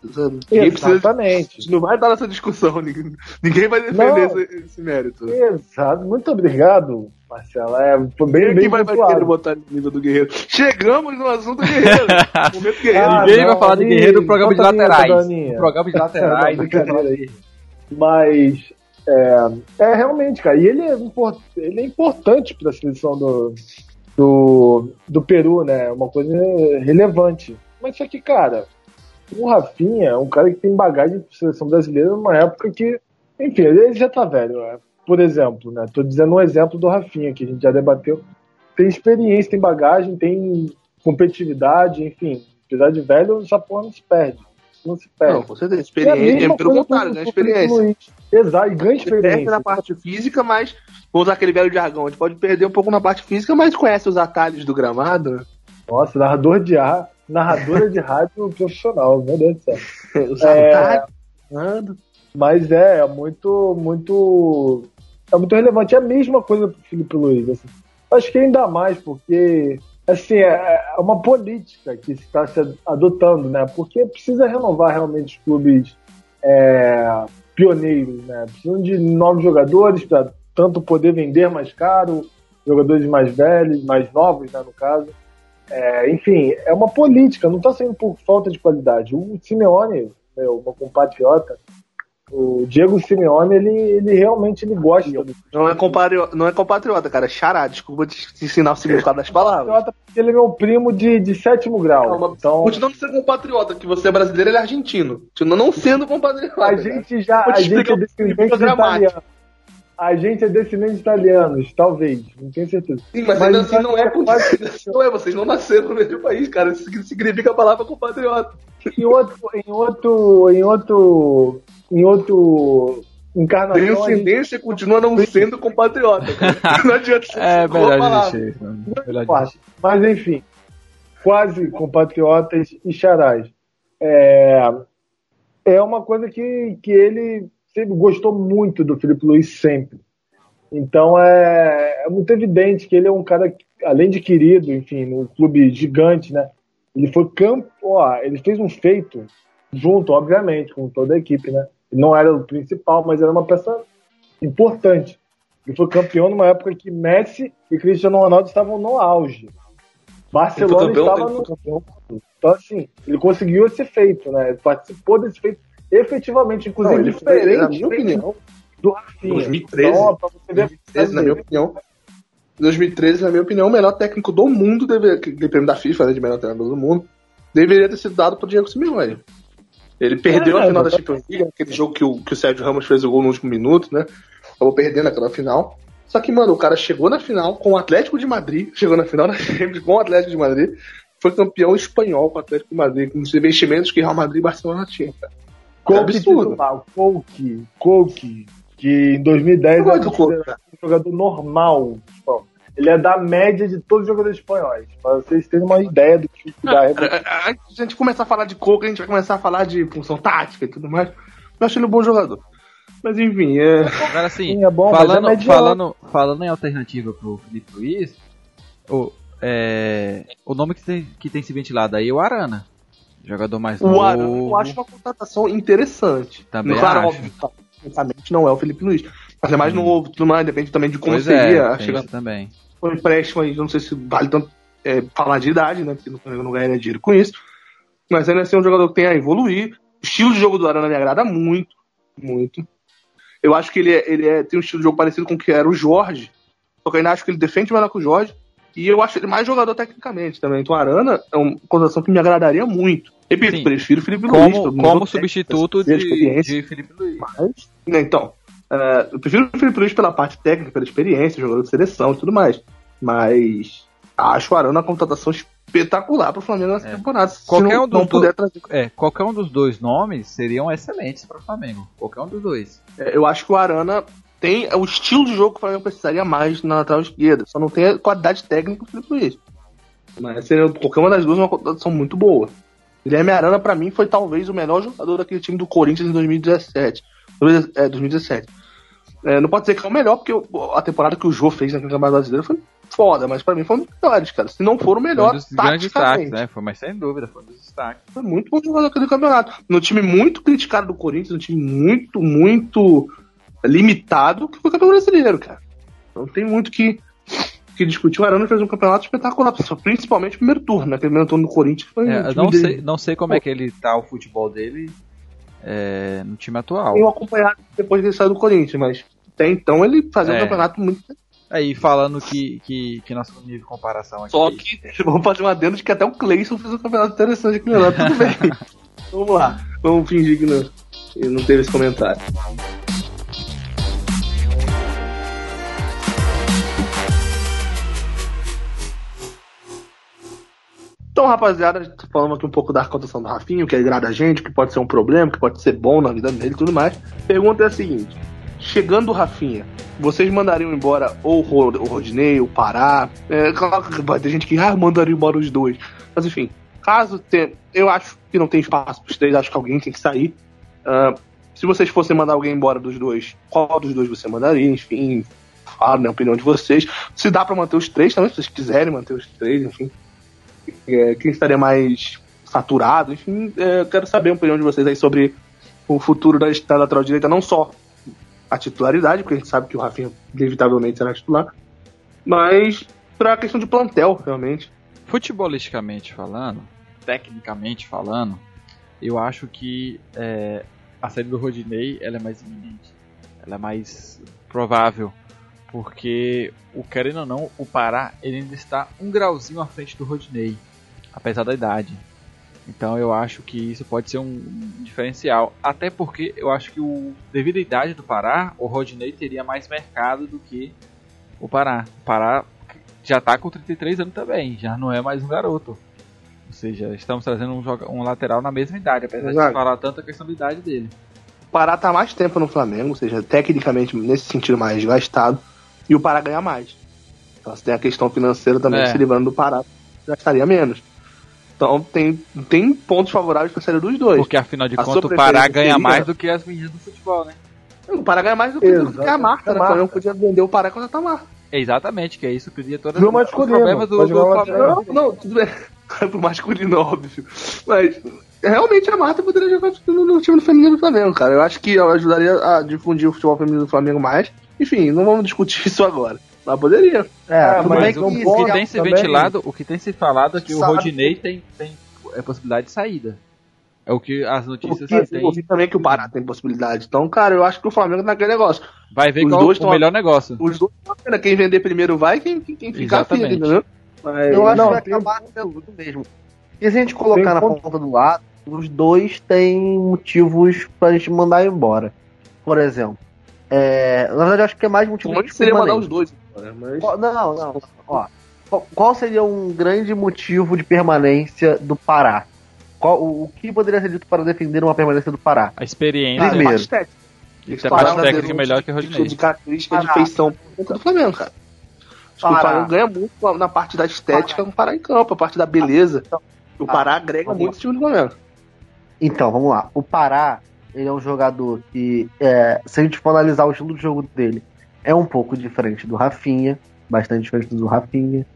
Precisa. Exatamente. A gente não vai dar nessa discussão, ninguém, ninguém vai defender esse, esse mérito. Exato. Muito obrigado, Marcelo. É, foi bem, Quem bem vai, vai querer botar no nível do Guerreiro? Chegamos no assunto Guerreiro. Momento Guerreiro. Ah, Ninguém não, vai falar de guerreiro no programa de laterais. No programa de laterais. Não, brincadeira aí. Mas é, é realmente, cara. E ele é, impor- ele é importante para a seleção do, do, do Peru, né? Uma coisa relevante. Mas só que, cara, o Rafinha é um cara que tem bagagem para seleção brasileira numa época que, enfim, ele já tá velho. Né? Por exemplo, né? Tô dizendo um exemplo do Rafinha, que a gente já debateu. Tem experiência, tem bagagem, tem competitividade, enfim. Apesar de velho, essa porra não se perde. Não se perde. Não, com certeza. É Experiência, mesma pelo contrário, né? Felipe Experiência. Exato, e ganha Você perde experiência. na parte física, mas vou usar aquele velho jargão. A gente pode perder um pouco na parte física, mas conhece os atalhos do gramado, né? Nossa, narrador de ar, narradora de rádio profissional, meu Deus do céu. É. Mas é, é muito, muito. É muito relevante. É a mesma coisa pro Felipe Luiz. assim. Acho que ainda mais, porque assim, é é uma política que está se adotando, né? Porque precisa renovar realmente os clubes é, pioneiros, né? Precisam de novos jogadores para tanto poder vender mais caro, jogadores mais velhos, mais novos, né, no caso. É, enfim, é uma política, não está sendo por falta de qualidade. O Simeone, meu, meu compatriota, o Diego Simeone, ele, ele realmente ele gosta do Não é, compatriota, não é compatriota, cara. É Xará. Desculpa te ensinar o significado das palavras. porque ele é meu primo de, de sétimo grau. Calma, então, Continuando sendo compatriota, que você é brasileiro, ele é argentino. Continuando não sendo compatriota. a cara. gente já a te gente é descendente de italiano. A gente é descendente de italianos, talvez, não tenho certeza. Sim, mas, Mas ainda assim não é, é não é. Vocês não nasceram no mesmo país, cara. Isso significa a palavra compatriota. Em outro, em outro, em outro, em outro encarnação, a gente- Descendência continua não sendo compatriota. Cara. Não adianta É existir. isso, Melhor parte. Mas enfim, quase compatriotas e charás. É, é uma coisa que, que ele sempre gostou muito do Felipe Luiz, sempre. Então é, é muito evidente que ele é um cara, além de querido, enfim, no clube gigante, né? Ele foi campo, ó, ele fez um feito junto, obviamente, com toda a equipe, né? Ele não era o principal, mas era uma peça importante. Ele foi campeão numa época que Messi e Cristiano Ronaldo estavam no auge. Barcelona campeão, estava no. Então, assim, ele conseguiu esse feito, né? Ele participou desse feito efetivamente, inclusive Não, ele foi, diferente na minha opinião, do Rafinha. 2013. Então, ó, pra você ver 2013, na minha opinião. 2013, na minha opinião, o melhor técnico do mundo, deveria, aquele prêmio da FIFA, né, de melhor treinador do mundo, deveria ter sido dado pro Diego Simeone. Ele perdeu É, a final da exatamente. Champions League, aquele jogo que o, que o Sérgio Ramos fez o gol no último minuto, né? Acabou perdendo aquela final. Só que, mano, o cara chegou na final com o Atlético de Madrid, chegou na final da Champions com o Atlético de Madrid, foi campeão espanhol com o Atlético de Madrid, com os investimentos que Real Madrid e Barcelona tinham, cara. Coke absurdo. titular, Coke, Coke, que em 2010 Eu era Coke, um jogador normal. espanhol. Ele é da média de todos os jogadores espanhóis. Pra vocês terem uma ideia do que da época. A, gente começar a falar de Coca, a gente vai começar a falar de função tática e tudo mais. Eu acho ele um bom jogador. Mas enfim, é. Agora assim, Sim, é bom, mas falando, é falando, falando em alternativa pro Felipe Luiz, o, é, o nome que tem, que tem se ventilado aí é o Arana. Jogador mais O novo. Eu acho uma contratação interessante. Também claro, acho. óbvio, tecnicamente não é o Felipe Luiz. Mas é mais novo, tudo mais, depende também de como Pois seria é, também. Um empréstimo aí, não sei se vale tanto é, falar de idade, né? Porque não, não ganharia dinheiro com isso. Mas ainda assim é um jogador que tem a evoluir. O estilo de jogo do Arana me agrada muito. Muito. Eu acho que ele, é, ele é, tem um estilo de jogo parecido com o que era o Jorge. Só que eu ainda acho que ele defende melhor que o Jorge. E eu acho ele mais jogador tecnicamente também. Então, o Arana é uma contratação que me agradaria muito. Repito, Sim. prefiro o Felipe Luiz. Como, mundo como tem substituto de, de Felipe Luiz. Mas, né, então, é, eu prefiro o Felipe Luiz pela parte técnica, pela experiência, jogador de seleção e tudo mais. Mas acho o Arana uma contratação espetacular pro Flamengo nessa É. temporada. Se Qualquer não, um dos não puder trazer. É, qualquer um dos dois nomes seriam excelentes para o Flamengo. Qualquer um dos dois. É, Eu acho que o Arana tem o estilo de jogo que o Flamengo precisaria mais na lateral esquerda. Só não tem a qualidade técnica do Felipe Luiz. Mas seria qualquer uma das duas uma contratação muito boa. Guilherme Arana, pra mim, foi talvez o melhor jogador daquele time do Corinthians em 2017. É, 2017. É, não pode dizer que é o melhor, porque a temporada que o Jô fez naquele Campeonato Brasileiro foi foda, mas pra mim foi um dos melhores, cara. Se não for o Foi melhor, um dos grandes destaques, né? Foi, mas sem dúvida, foi um dos destaques. Foi muito bom jogador aquele campeonato. No time muito criticado do Corinthians, um time muito, muito limitado, que foi o campeão brasileiro, cara. Não tem muito que, que discutir. O Arana fez um campeonato espetacular, principalmente o primeiro turno, né? Aquele primeiro turno do Corinthians foi É, não dele. sei, não sei como é que ele tá o futebol dele é, no time atual. Tenho acompanhado depois dele sair do Corinthians, mas até então ele fazia É. um campeonato muito. Aí falando que, que, que nós nível de comparação aqui. Só que vamos fazer um adendo de que até o Cleison fez um campeonato interessante aqui no Tudo bem. vamos lá, vamos fingir que não, não teve esse comentário. Então, rapaziada, falamos aqui um pouco da cotação do Rafinho, que agrada a gente, que pode ser um problema, que pode ser bom na vida dele e tudo mais. Pergunta é a seguinte: chegando o Rafinha, vocês mandariam embora ou o Ro- o Rodinei, o Pará? É, claro que vai ter gente que ah, mandaria embora os dois. Mas enfim, caso tenha. Eu acho que não tem espaço para os três, acho que alguém tem que sair. Ah, se vocês fossem mandar alguém embora dos dois, qual dos dois você mandaria? Enfim, fala, né, a opinião de vocês. Se dá para manter os três também, se vocês quiserem manter os três, enfim. É, quem estaria mais saturado, enfim, é, quero saber a opinião de vocês aí sobre o futuro da, da lateral direita, não só a titularidade, porque a gente sabe que o Rafinha inevitavelmente será titular, mas para a questão de plantel, realmente. Futebolisticamente falando, tecnicamente falando, eu acho que é, a saída do Rodinei ela é mais iminente. Ela é mais provável. Porque, o querendo ou não, o Pará ele ainda está um grauzinho à frente do Rodinei. Apesar da idade. Então eu acho que isso pode ser um diferencial. Até porque eu acho que o, devido à idade do Pará, o Rodinei teria mais mercado do que o Pará. O Pará já tá com 33 anos também, já não é mais um garoto. Ou seja, estamos trazendo um, um lateral na mesma idade, apesar de Exato. se falar tanto a questão da idade dele. O Pará tá mais tempo no Flamengo, ou seja, tecnicamente, nesse sentido, mais desgastado, e o Pará ganha mais. Então você tem a questão financeira também, É. se livrando do Pará, gastaria menos. Então tem, tem pontos favoráveis para a série dos dois. Porque afinal de A contas o Pará ganha seria- mais do que as meninas do futebol, né? O Pará ganha mais do que, do que a marca, né? O Flamengo podia vender o Pará quando tá marca. Exatamente, que é isso que todas No os masculino, problemas do, do Flamengo. Não, não, tudo bem. Pro masculino, óbvio. Mas realmente a Marta poderia jogar no, no time do feminino do Flamengo, cara. Eu acho que ela ajudaria a difundir o futebol feminino do Flamengo mais. Enfim, não vamos discutir isso agora. Mas poderia. É, Ah, mas bem que O que tem se também- ventilado, o que tem se falado é que o Sabe. Rodinei tem, tem é possibilidade de saída. É o que as notícias Porque têm. eu vi também que o Pará tem possibilidade. Então, cara, eu acho que o Flamengo tá naquele negócio. Vai ver os qual dois o tão- melhor negócio. Os dois, quem vender primeiro vai, quem, quem, quem ficar fica, entendeu? Mas, Eu acho Não, que vai acabar sendo tudo mesmo. E se a gente colocar Tem na ponto- ponta do lado, os dois têm motivos pra gente mandar embora. Por exemplo, é, na verdade, eu acho que é mais motivo como de seria mandar os dois embora, mas... Qual- Não, não. Ó, qual- seria um grande motivo de permanência do Pará? Qual, o, o que poderia ser dito para defender uma permanência do Pará? A experiência. Primeiro. parte técnica. Tem a parte técnica de- melhor que o de- Rodinei. De característica de Pará. feição por conta do Flamengo, cara. Acho que o Pará. Flamengo ganha muito na parte da estética com o Pará em campo, a parte da beleza. O Pará agrega muito o time do Flamengo. Então, vamos lá. O Pará, ele é um jogador que, é, se a gente for analisar o estilo de jogo dele, é um pouco diferente do Rafinha, bastante diferente do Rafinha.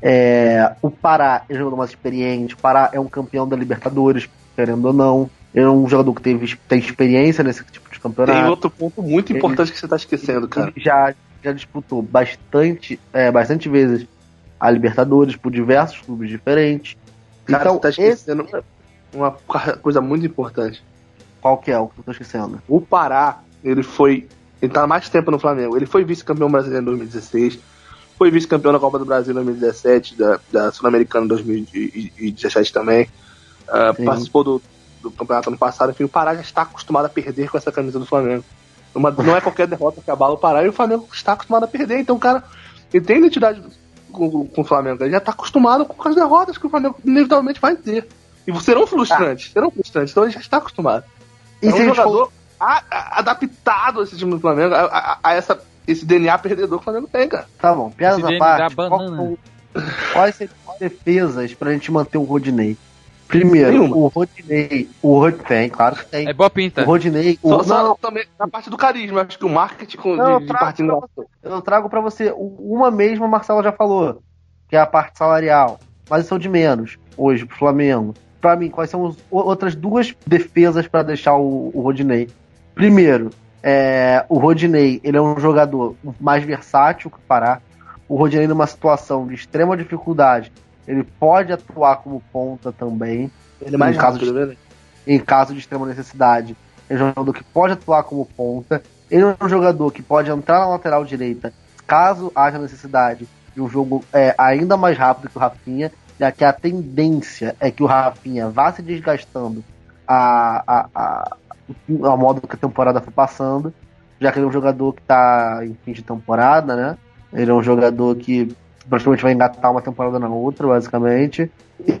É, o Pará é um jogador mais experiente, o Pará é um campeão da Libertadores, querendo ou não. Ele é um jogador que teve, tem experiência nesse tipo de Tem campeonato. outro ponto muito Ele- importante que você tá esquecendo, cara. Ele já, já disputou bastante, é, bastante vezes a Libertadores por diversos clubes diferentes. Cara, então, você tá esse, esquecendo uma coisa muito importante. Qual que é o que eu tô esquecendo? O Pará, ele foi. Ele tá mais tempo no Flamengo. Ele foi vice-campeão brasileiro em 2016. Foi vice-campeão da Copa do Brasil em 2017, da, da Sul-Americana em 2017 também. Ah, Sim. participou do, do campeonato ano passado. Enfim, o Pará já está acostumado a perder com essa camisa do Flamengo. Uma- não é qualquer derrota que abala o Pará e o Flamengo está acostumado a perder. Então, cara, ele tem identidade com, com o Flamengo. Ele já está acostumado com as derrotas que o Flamengo inevitavelmente vai ter. E serão frustrantes, serão frustrantes. Então ele já está acostumado. E é um gente for- jogador a- a- adaptado a esse time do Flamengo, a, a- a essa, esse DNA perdedor que o Flamengo tem, cara. Tá bom, piadas Esse à parte. qual- quais seriam as defesas pra gente manter o Rodinei? Primeiro, o Rodinei. O Rodinei, tem, claro que tem. É boa pinta. O Rodinei. O, Só, só não, também na parte do carisma, acho que o marketing com, Não, de, de trago engraçada. eu trago pra você uma mesma, a Marcela já falou, que é a parte salarial. Mas isso é o de menos hoje pro Flamengo. Pra mim, quais são as outras duas defesas pra deixar o, o Rodinei? Primeiro, é, o Rodinei, ele é um jogador mais versátil que o Pará. O Rodinei, numa situação de extrema dificuldade, ele pode atuar como ponta também. Ele é mais No caso rápido, de- né? em caso de extrema necessidade. É um jogador que pode atuar como ponta. Ele é um jogador que pode entrar na lateral direita caso haja necessidade de um jogo é, ainda mais rápido que o Rafinha, já que a tendência é que o Rafinha vá se desgastando a, a, a, a modo que a temporada foi passando, já que ele é um jogador que está em fim de temporada, né? Ele é um jogador que praticamente vai engatar uma temporada na outra, basicamente.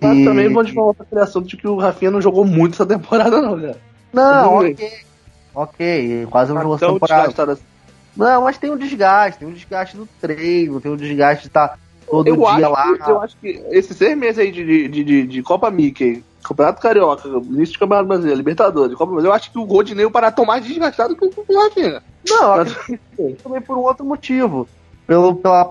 Mas E- também vou te falar outra criação de que o Rafinha não jogou muito essa temporada, não, cara. Não, Tudo bem. ok. Ok, quase um jogo Tão temporada. desgastado assim. Não, mas tem um desgaste, tem um desgaste do treino, tem um desgaste de estar todo eu dia acho lá. Que, eu acho que esses seis meses aí de, de, de, de Copa Mickey, Campeonato Carioca, início de Campeonato Brasileiro, Libertadores, Copa Brasileiro, eu acho que o Rodinei e o Pará estão mais desgastados que o Rafinha. Não, Mas- também por um outro motivo. Pelo, pela,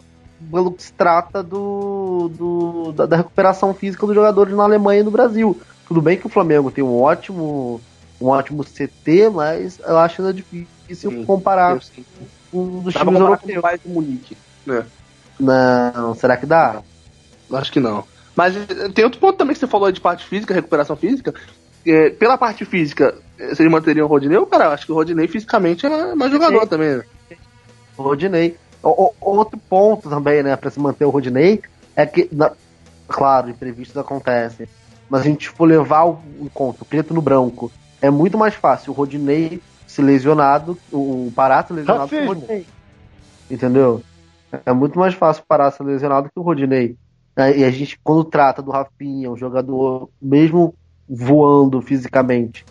pelo que se trata do, do, da, da recuperação física dos jogadores na Alemanha e no Brasil. Tudo bem que o Flamengo tem um ótimo, um ótimo CT, mas eu acho ainda difícil Sim, comparar com um dos Dá times europeus. Bayern de Munique. Não, será que dá? Acho que não. Mas eh, tem outro ponto também que você falou de parte física, recuperação física. É, pela parte física, eh, vocês manteriam o Rodinei? Eu, cara, acho que o Rodinei fisicamente é mais jogador também. né? O Rodinei. O- o- outro ponto também, né, pra se manter o Rodinei, é que, na- claro, imprevistos acontecem, mas a gente for levar o, em conta o preto no branco, é muito mais fácil o Rodinei se lesionado, o, Pará se lesionado que o Racismo. Rodinei. Entendeu? É muito mais fácil o Pará ser lesionado que o Rodinei. É, E a gente, quando trata do Rafinha, um jogador, mesmo voando fisicamente,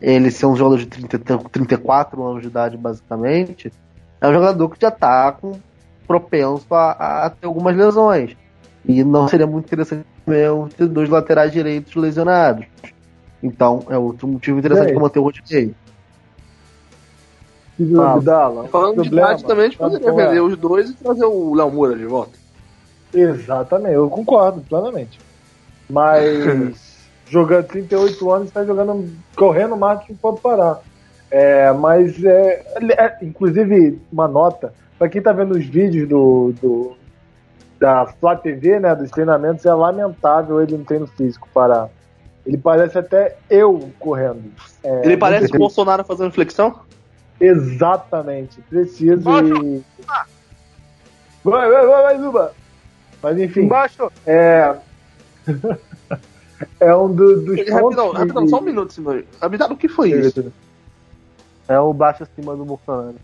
ele ser um jogador de 30, 34 anos de idade, basicamente, é um jogador que já tá com propenso a, a ter algumas lesões. E não seria muito interessante mesmo ter dois laterais direitos lesionados. Então, é outro motivo interessante Bem. para manter o Rodinei. Fala. Falando de problema, idade também, a gente poderia vender os dois e trazer o Léo Moura de volta. Exatamente, eu concordo plenamente. Mas jogando 38 anos, está jogando, correndo mais do que pode parar. É, mas é, é, inclusive uma nota para quem está vendo os vídeos do, do da Flá TV, né, dos treinamentos, é lamentável ele no treino físico parar. Ele parece até eu correndo. É, Ele parece o Bolsonaro fazendo flexão? Exatamente. Preciso e. Vai, vai, vai, vai, Zuba! Mas enfim. Embaixo! É. é um do- dos. Rapidão, rapidão, só um minuto, senhor. Abdala, o que foi isso? É o baixo acima do Bolsonaro.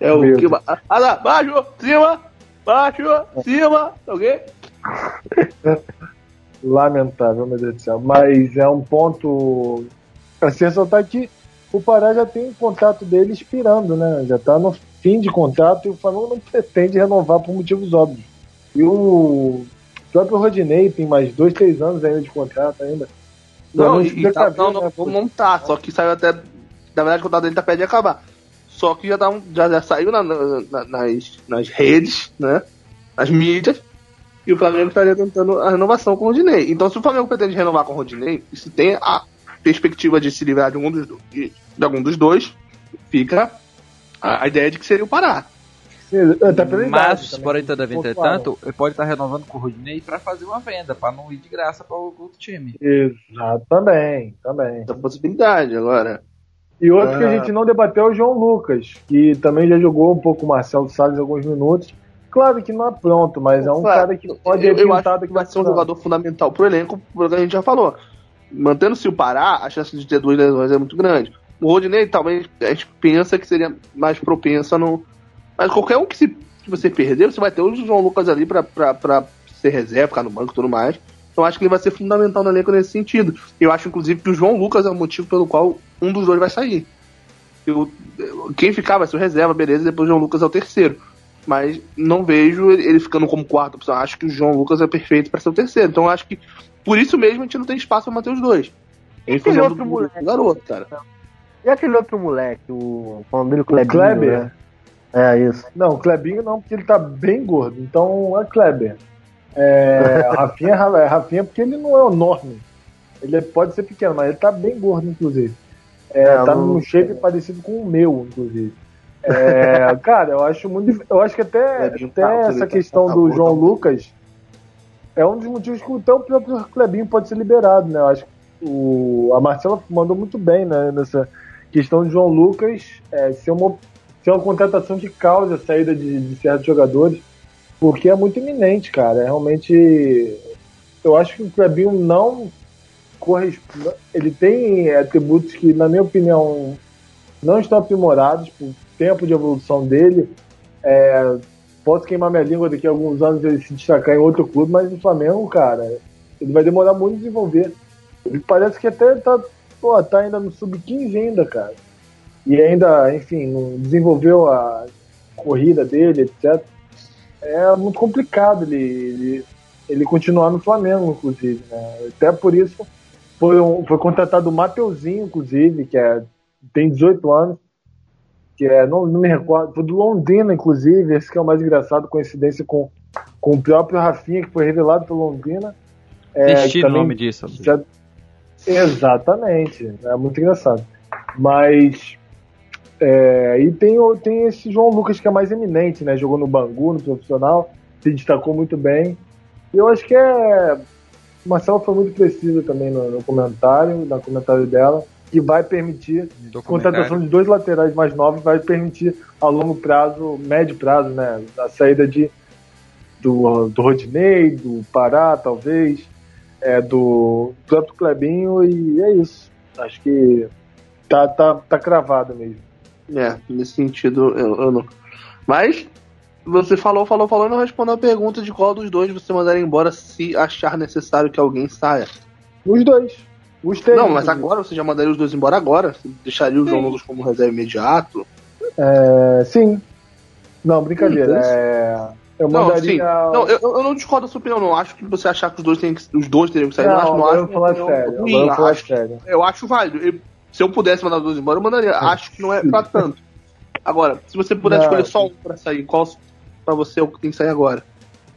É o Meu que. Ah, lá, baixo, cima, baixo, cima, ok? Lamentável, meu Deus do céu. Mas é um ponto. A se ressaltar que o Pará já tem um contrato dele expirando, né? Já tá no fim de contrato e o Flamengo não pretende renovar por motivos óbvios. E o próprio Rodinei tem mais dois, três anos ainda de contrato ainda. Não, Então, e, tá, não, não, né, pô? não tá, só que saiu até. Na verdade, o contrato dele tá perto de acabar. Só que já, tá, já, já saiu na- na- nas, nas redes, né? Nas mídias. E o Flamengo estaria tentando a renovação com o Rodinei. Então, se o Flamengo pretende renovar com o Rodinei, se tem a perspectiva de se livrar de, algum dos, do- de, de algum dos dois, fica a, a ideia de que seria o Pará. Tá Mas, também, porém, todavia, pontuaram. entretanto, ele pode estar renovando com o Rodinei pra fazer uma venda, pra não ir de graça para o outro time. Exato, também, também. Essa possibilidade agora. E outro que a Ah. gente não debateu é o João Lucas, que também já jogou um pouco o Marcelo Salles alguns minutos. Claro que não é pronto, mas é um Claro, cara que pode eu, eu acho que vai a ser um jogador fundamental pro elenco, pelo que a gente já falou. Mantendo-se o Pará, a chance de ter duas lesões é muito grande. O Rodinei, talvez, a gente pensa que seria mais propenso a não. Mas qualquer um que, se, que você perder, você vai ter o João Lucas ali pra ser reserva, ficar no banco e tudo mais. Então acho que ele vai ser fundamental no elenco nesse sentido. Eu acho, inclusive, que o João Lucas é o motivo pelo qual um dos dois vai sair. Eu, quem ficar vai ser o reserva, beleza, depois o João Lucas é o terceiro. Mas não vejo ele ficando como quarta opção. Acho que o João Lucas é perfeito para ser o terceiro. Então acho que por isso mesmo a gente não tem espaço pra manter os dois. A gente Aquele outro moleque. garoto, cara. E aquele outro moleque, o. Falando dele, o Klebinho, Kleber? né? É, isso. Não, o Klebinho não, porque ele tá bem gordo. Então é Kleber. É, Rafinha é é Rafinha porque ele não é enorme. Ele é- pode ser pequeno, mas ele tá bem gordo, inclusive. É, É, tá não- num shape parecido com o meu, inclusive. É, cara, eu acho muito. Eu acho que até, até essa ele tá- questão do João tá gordo. Lucas é um dos motivos que até o próprio Klebinho pode ser liberado, né? Eu acho que o, a Marcela mandou muito bem né, nessa questão de João Lucas é, ser, uma, ser uma contratação que causa a saída de, de certos jogadores, porque é muito iminente, cara. É realmente. Eu acho que o Klebinho não corresponde. Ele tem atributos que, na minha opinião, não estão aprimorados por tempo de evolução dele. É, posso queimar minha língua daqui a alguns anos ele se destacar em outro clube, mas no Flamengo, cara, ele vai demorar muito a desenvolver. Ele parece que até tá, pô, tá ainda no sub-15 ainda, cara. E ainda, enfim, não desenvolveu a corrida dele, etc. É muito complicado ele, ele, ele continuar no Flamengo, inclusive, né? Até por isso foi, um- foi contratado o Mateuzinho, inclusive, que é, tem 18 anos, que é, não, não me recordo, foi do Londrina, inclusive, esse que é o mais engraçado, coincidência com, com o próprio Rafinha, que foi revelado pelo Londrina. É, estilo o nome disso. já- Exatamente, é muito engraçado. Mas é, e tem, tem esse João Lucas que é mais eminente, né? Jogou no Bangu, no profissional, se destacou muito bem. E eu acho que é. O Marcelo foi muito preciso também no, no comentário, no comentário dela, que vai permitir a contratação de dois laterais mais novos, vai permitir a longo prazo, médio prazo, né? A saída de, do, do Rodinei, do Pará, talvez, é, do próprio Clebinho, e é isso. Acho que tá, tá, tá cravado mesmo. É, nesse sentido, eu, eu não. Mas, você falou, falou, falou e não respondeu a pergunta de qual dos dois você mandaria embora se achar necessário que alguém saia. Os dois. Os três. Não, mas agora você já mandaria os dois embora agora? Você deixaria o João Lucas como reserva imediato? É, sim. Não, brincadeira. É, eu Não, mandaria. sim. Não, eu, eu não discordo da sua opinião, não. Acho que você achar que os dois, têm que, os dois teriam que sair. Não, não, acho, não acho falar sério. ruim. eu falar Acho- sério. eu acho válido. Eu- se eu pudesse mandar os dois embora, eu mandaria. Acho que não é pra tanto. Agora, se você pudesse Não. escolher só um pra sair, qual pra você é o que tem que sair agora?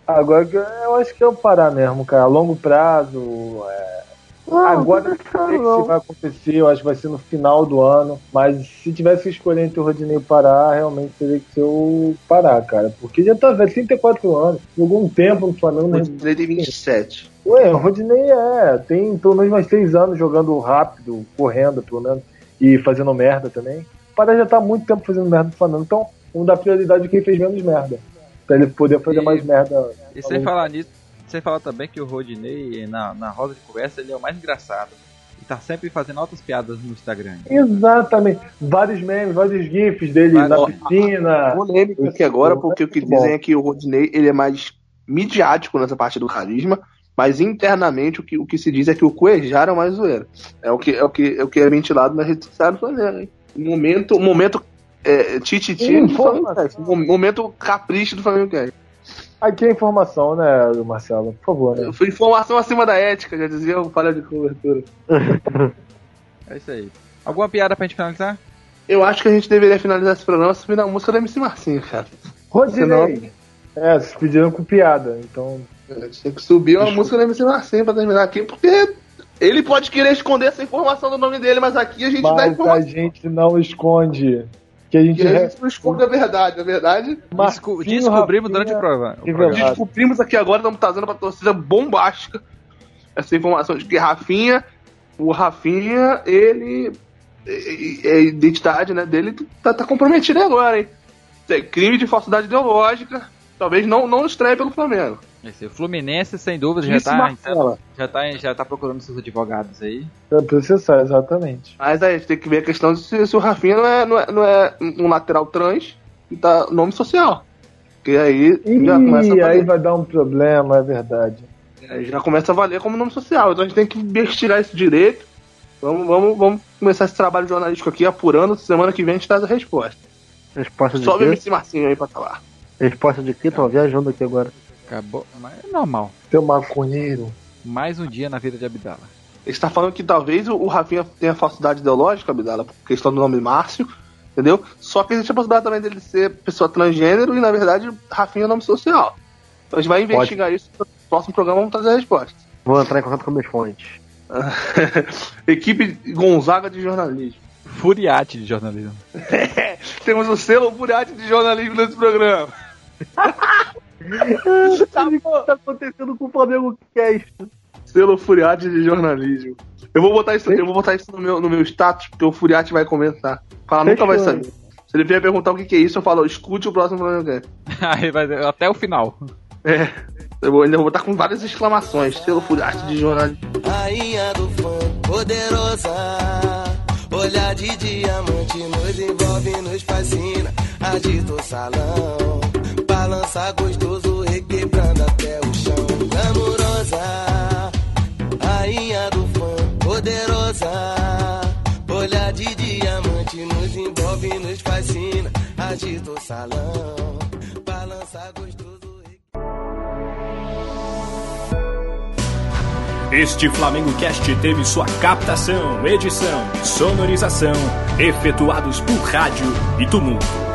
Agora eu- eu acho que é o Pará mesmo, cara. A longo prazo. é, Agora não sei se vai acontecer, eu acho que vai ser no final do ano. Mas se tivesse que escolher entre o Rodinei e o Pará, realmente teria que ser o Pará, cara. Porque já tá velho, 34 anos. Jogou um tempo no Flamengo. O? Rodinei tem 27. Ué, o Rodinei é. Tem pelo menos mais 6 anos jogando rápido, correndo, pelo menos. E fazendo merda também. O Pará já tá há muito tempo fazendo merda no Flamengo. Então, vamos dar prioridade a quem fez menos merda. Pra ele poder fazer E- mais merda. E sem falar nisso, sem falar também que o Rodinei, na, na roda de conversa, ele é o mais engraçado. E tá sempre fazendo altas piadas no Instagram. Exatamente. Vários memes, vários gifs dele Vários- na piscina. polêmica aqui agora, porque o que dizem é que o Rodinei ele é mais midiático nessa parte do carisma, mas internamente o que, o que se diz é que o Cuejar é o mais zoeiro. É o que é, o que, é, o que é ventilado na rede social do Flamengo, hein? Momento, momento é, tititi. Momento capricho do Flamengo Cast. Aqui é informação, né, Marcelo? Por favor, né? Foi informação acima da ética, já dizia o falha de cobertura. É isso aí. Alguma piada pra gente finalizar? Eu acho que a gente deveria finalizar esse programa subindo a música da MC Marcinho, cara. Rodinei. É, vocês pediram com piada, então. A gente tem que subir uma música da MC Marcinho pra terminar aqui, porque ele pode querer esconder essa informação do nome dele, mas aqui a gente dá Mas a informação. gente não esconde. Que a gente. E a gente não esconde a verdade, na verdade. Descobrimos Rafinha, durante o programa. o revelado. programa. Descobrimos aqui agora, estamos trazendo pra torcida bombástica essa informação de que Rafinha, o Rafinha, ele. A identidade né, dele tá, tá comprometida agora, hein? Tem crime de falsidade ideológica. Talvez não, não estreie pelo Flamengo. Esse, o Fluminense, sem dúvida, já tá, Marcela. já, tá, já tá procurando seus advogados aí. Pra processar, exatamente. Mas aí a gente tem que ver a questão de se, se o Rafinha não é, não, é, não é um lateral trans e tá nome social. Porque aí já começa a Ih, aí valer. vai dar um problema, é verdade. Aí já começa a valer como nome social. Então a gente tem que investigar isso direito. Vamos, vamos, vamos começar esse trabalho jornalístico aqui, apurando. Semana que vem a gente traz a resposta. Resposta de Sobe o? MC Marcinho aí pra falar. Resposta de quê? Tô viajando aqui agora. Acabou. Mas é normal. Seu maconheiro. Mais um dia na vida de Abdala. Ele está falando que talvez o, Rafinha tenha falsidade ideológica, Abdala, por questão do nome Márcio, entendeu? Só que existe a possibilidade também dele ser pessoa transgênero e, na verdade, Rafinha é nome social. Então a gente vai investigar isso no próximo programa, vamos trazer a resposta. Vou entrar em contato com meus fontes. Equipe Gonzaga de jornalismo. Furiate de jornalismo. Temos o selo Furiate de jornalismo nesse programa. Sabe o que tá acontecendo com o Flamengo Cast? Selo Furiate de jornalismo. Eu vou botar isso, eu vou botar isso no meu, no meu status, porque o Furiate vai comentar. Fala, nunca vai saber. Se ele vier perguntar o que, que é isso, eu falo, escute o próximo. Aí vai até o final. É. Eu vou, ainda vou botar com várias exclamações. Selo Furiate de jornalismo. Rainha do fã, poderosa. Olhar de diamante nos envolve, nos fascina. Agita o salão, balança gostoso, requebrando até o chão. Glamurosa, rainha do fã, poderosa. Olhar de diamante nos envolve, nos fascina. Agita o salão, balança gostoso. Este Flamengo Cast teve sua captação, edição sonorização efetuados por rádio e tumulto.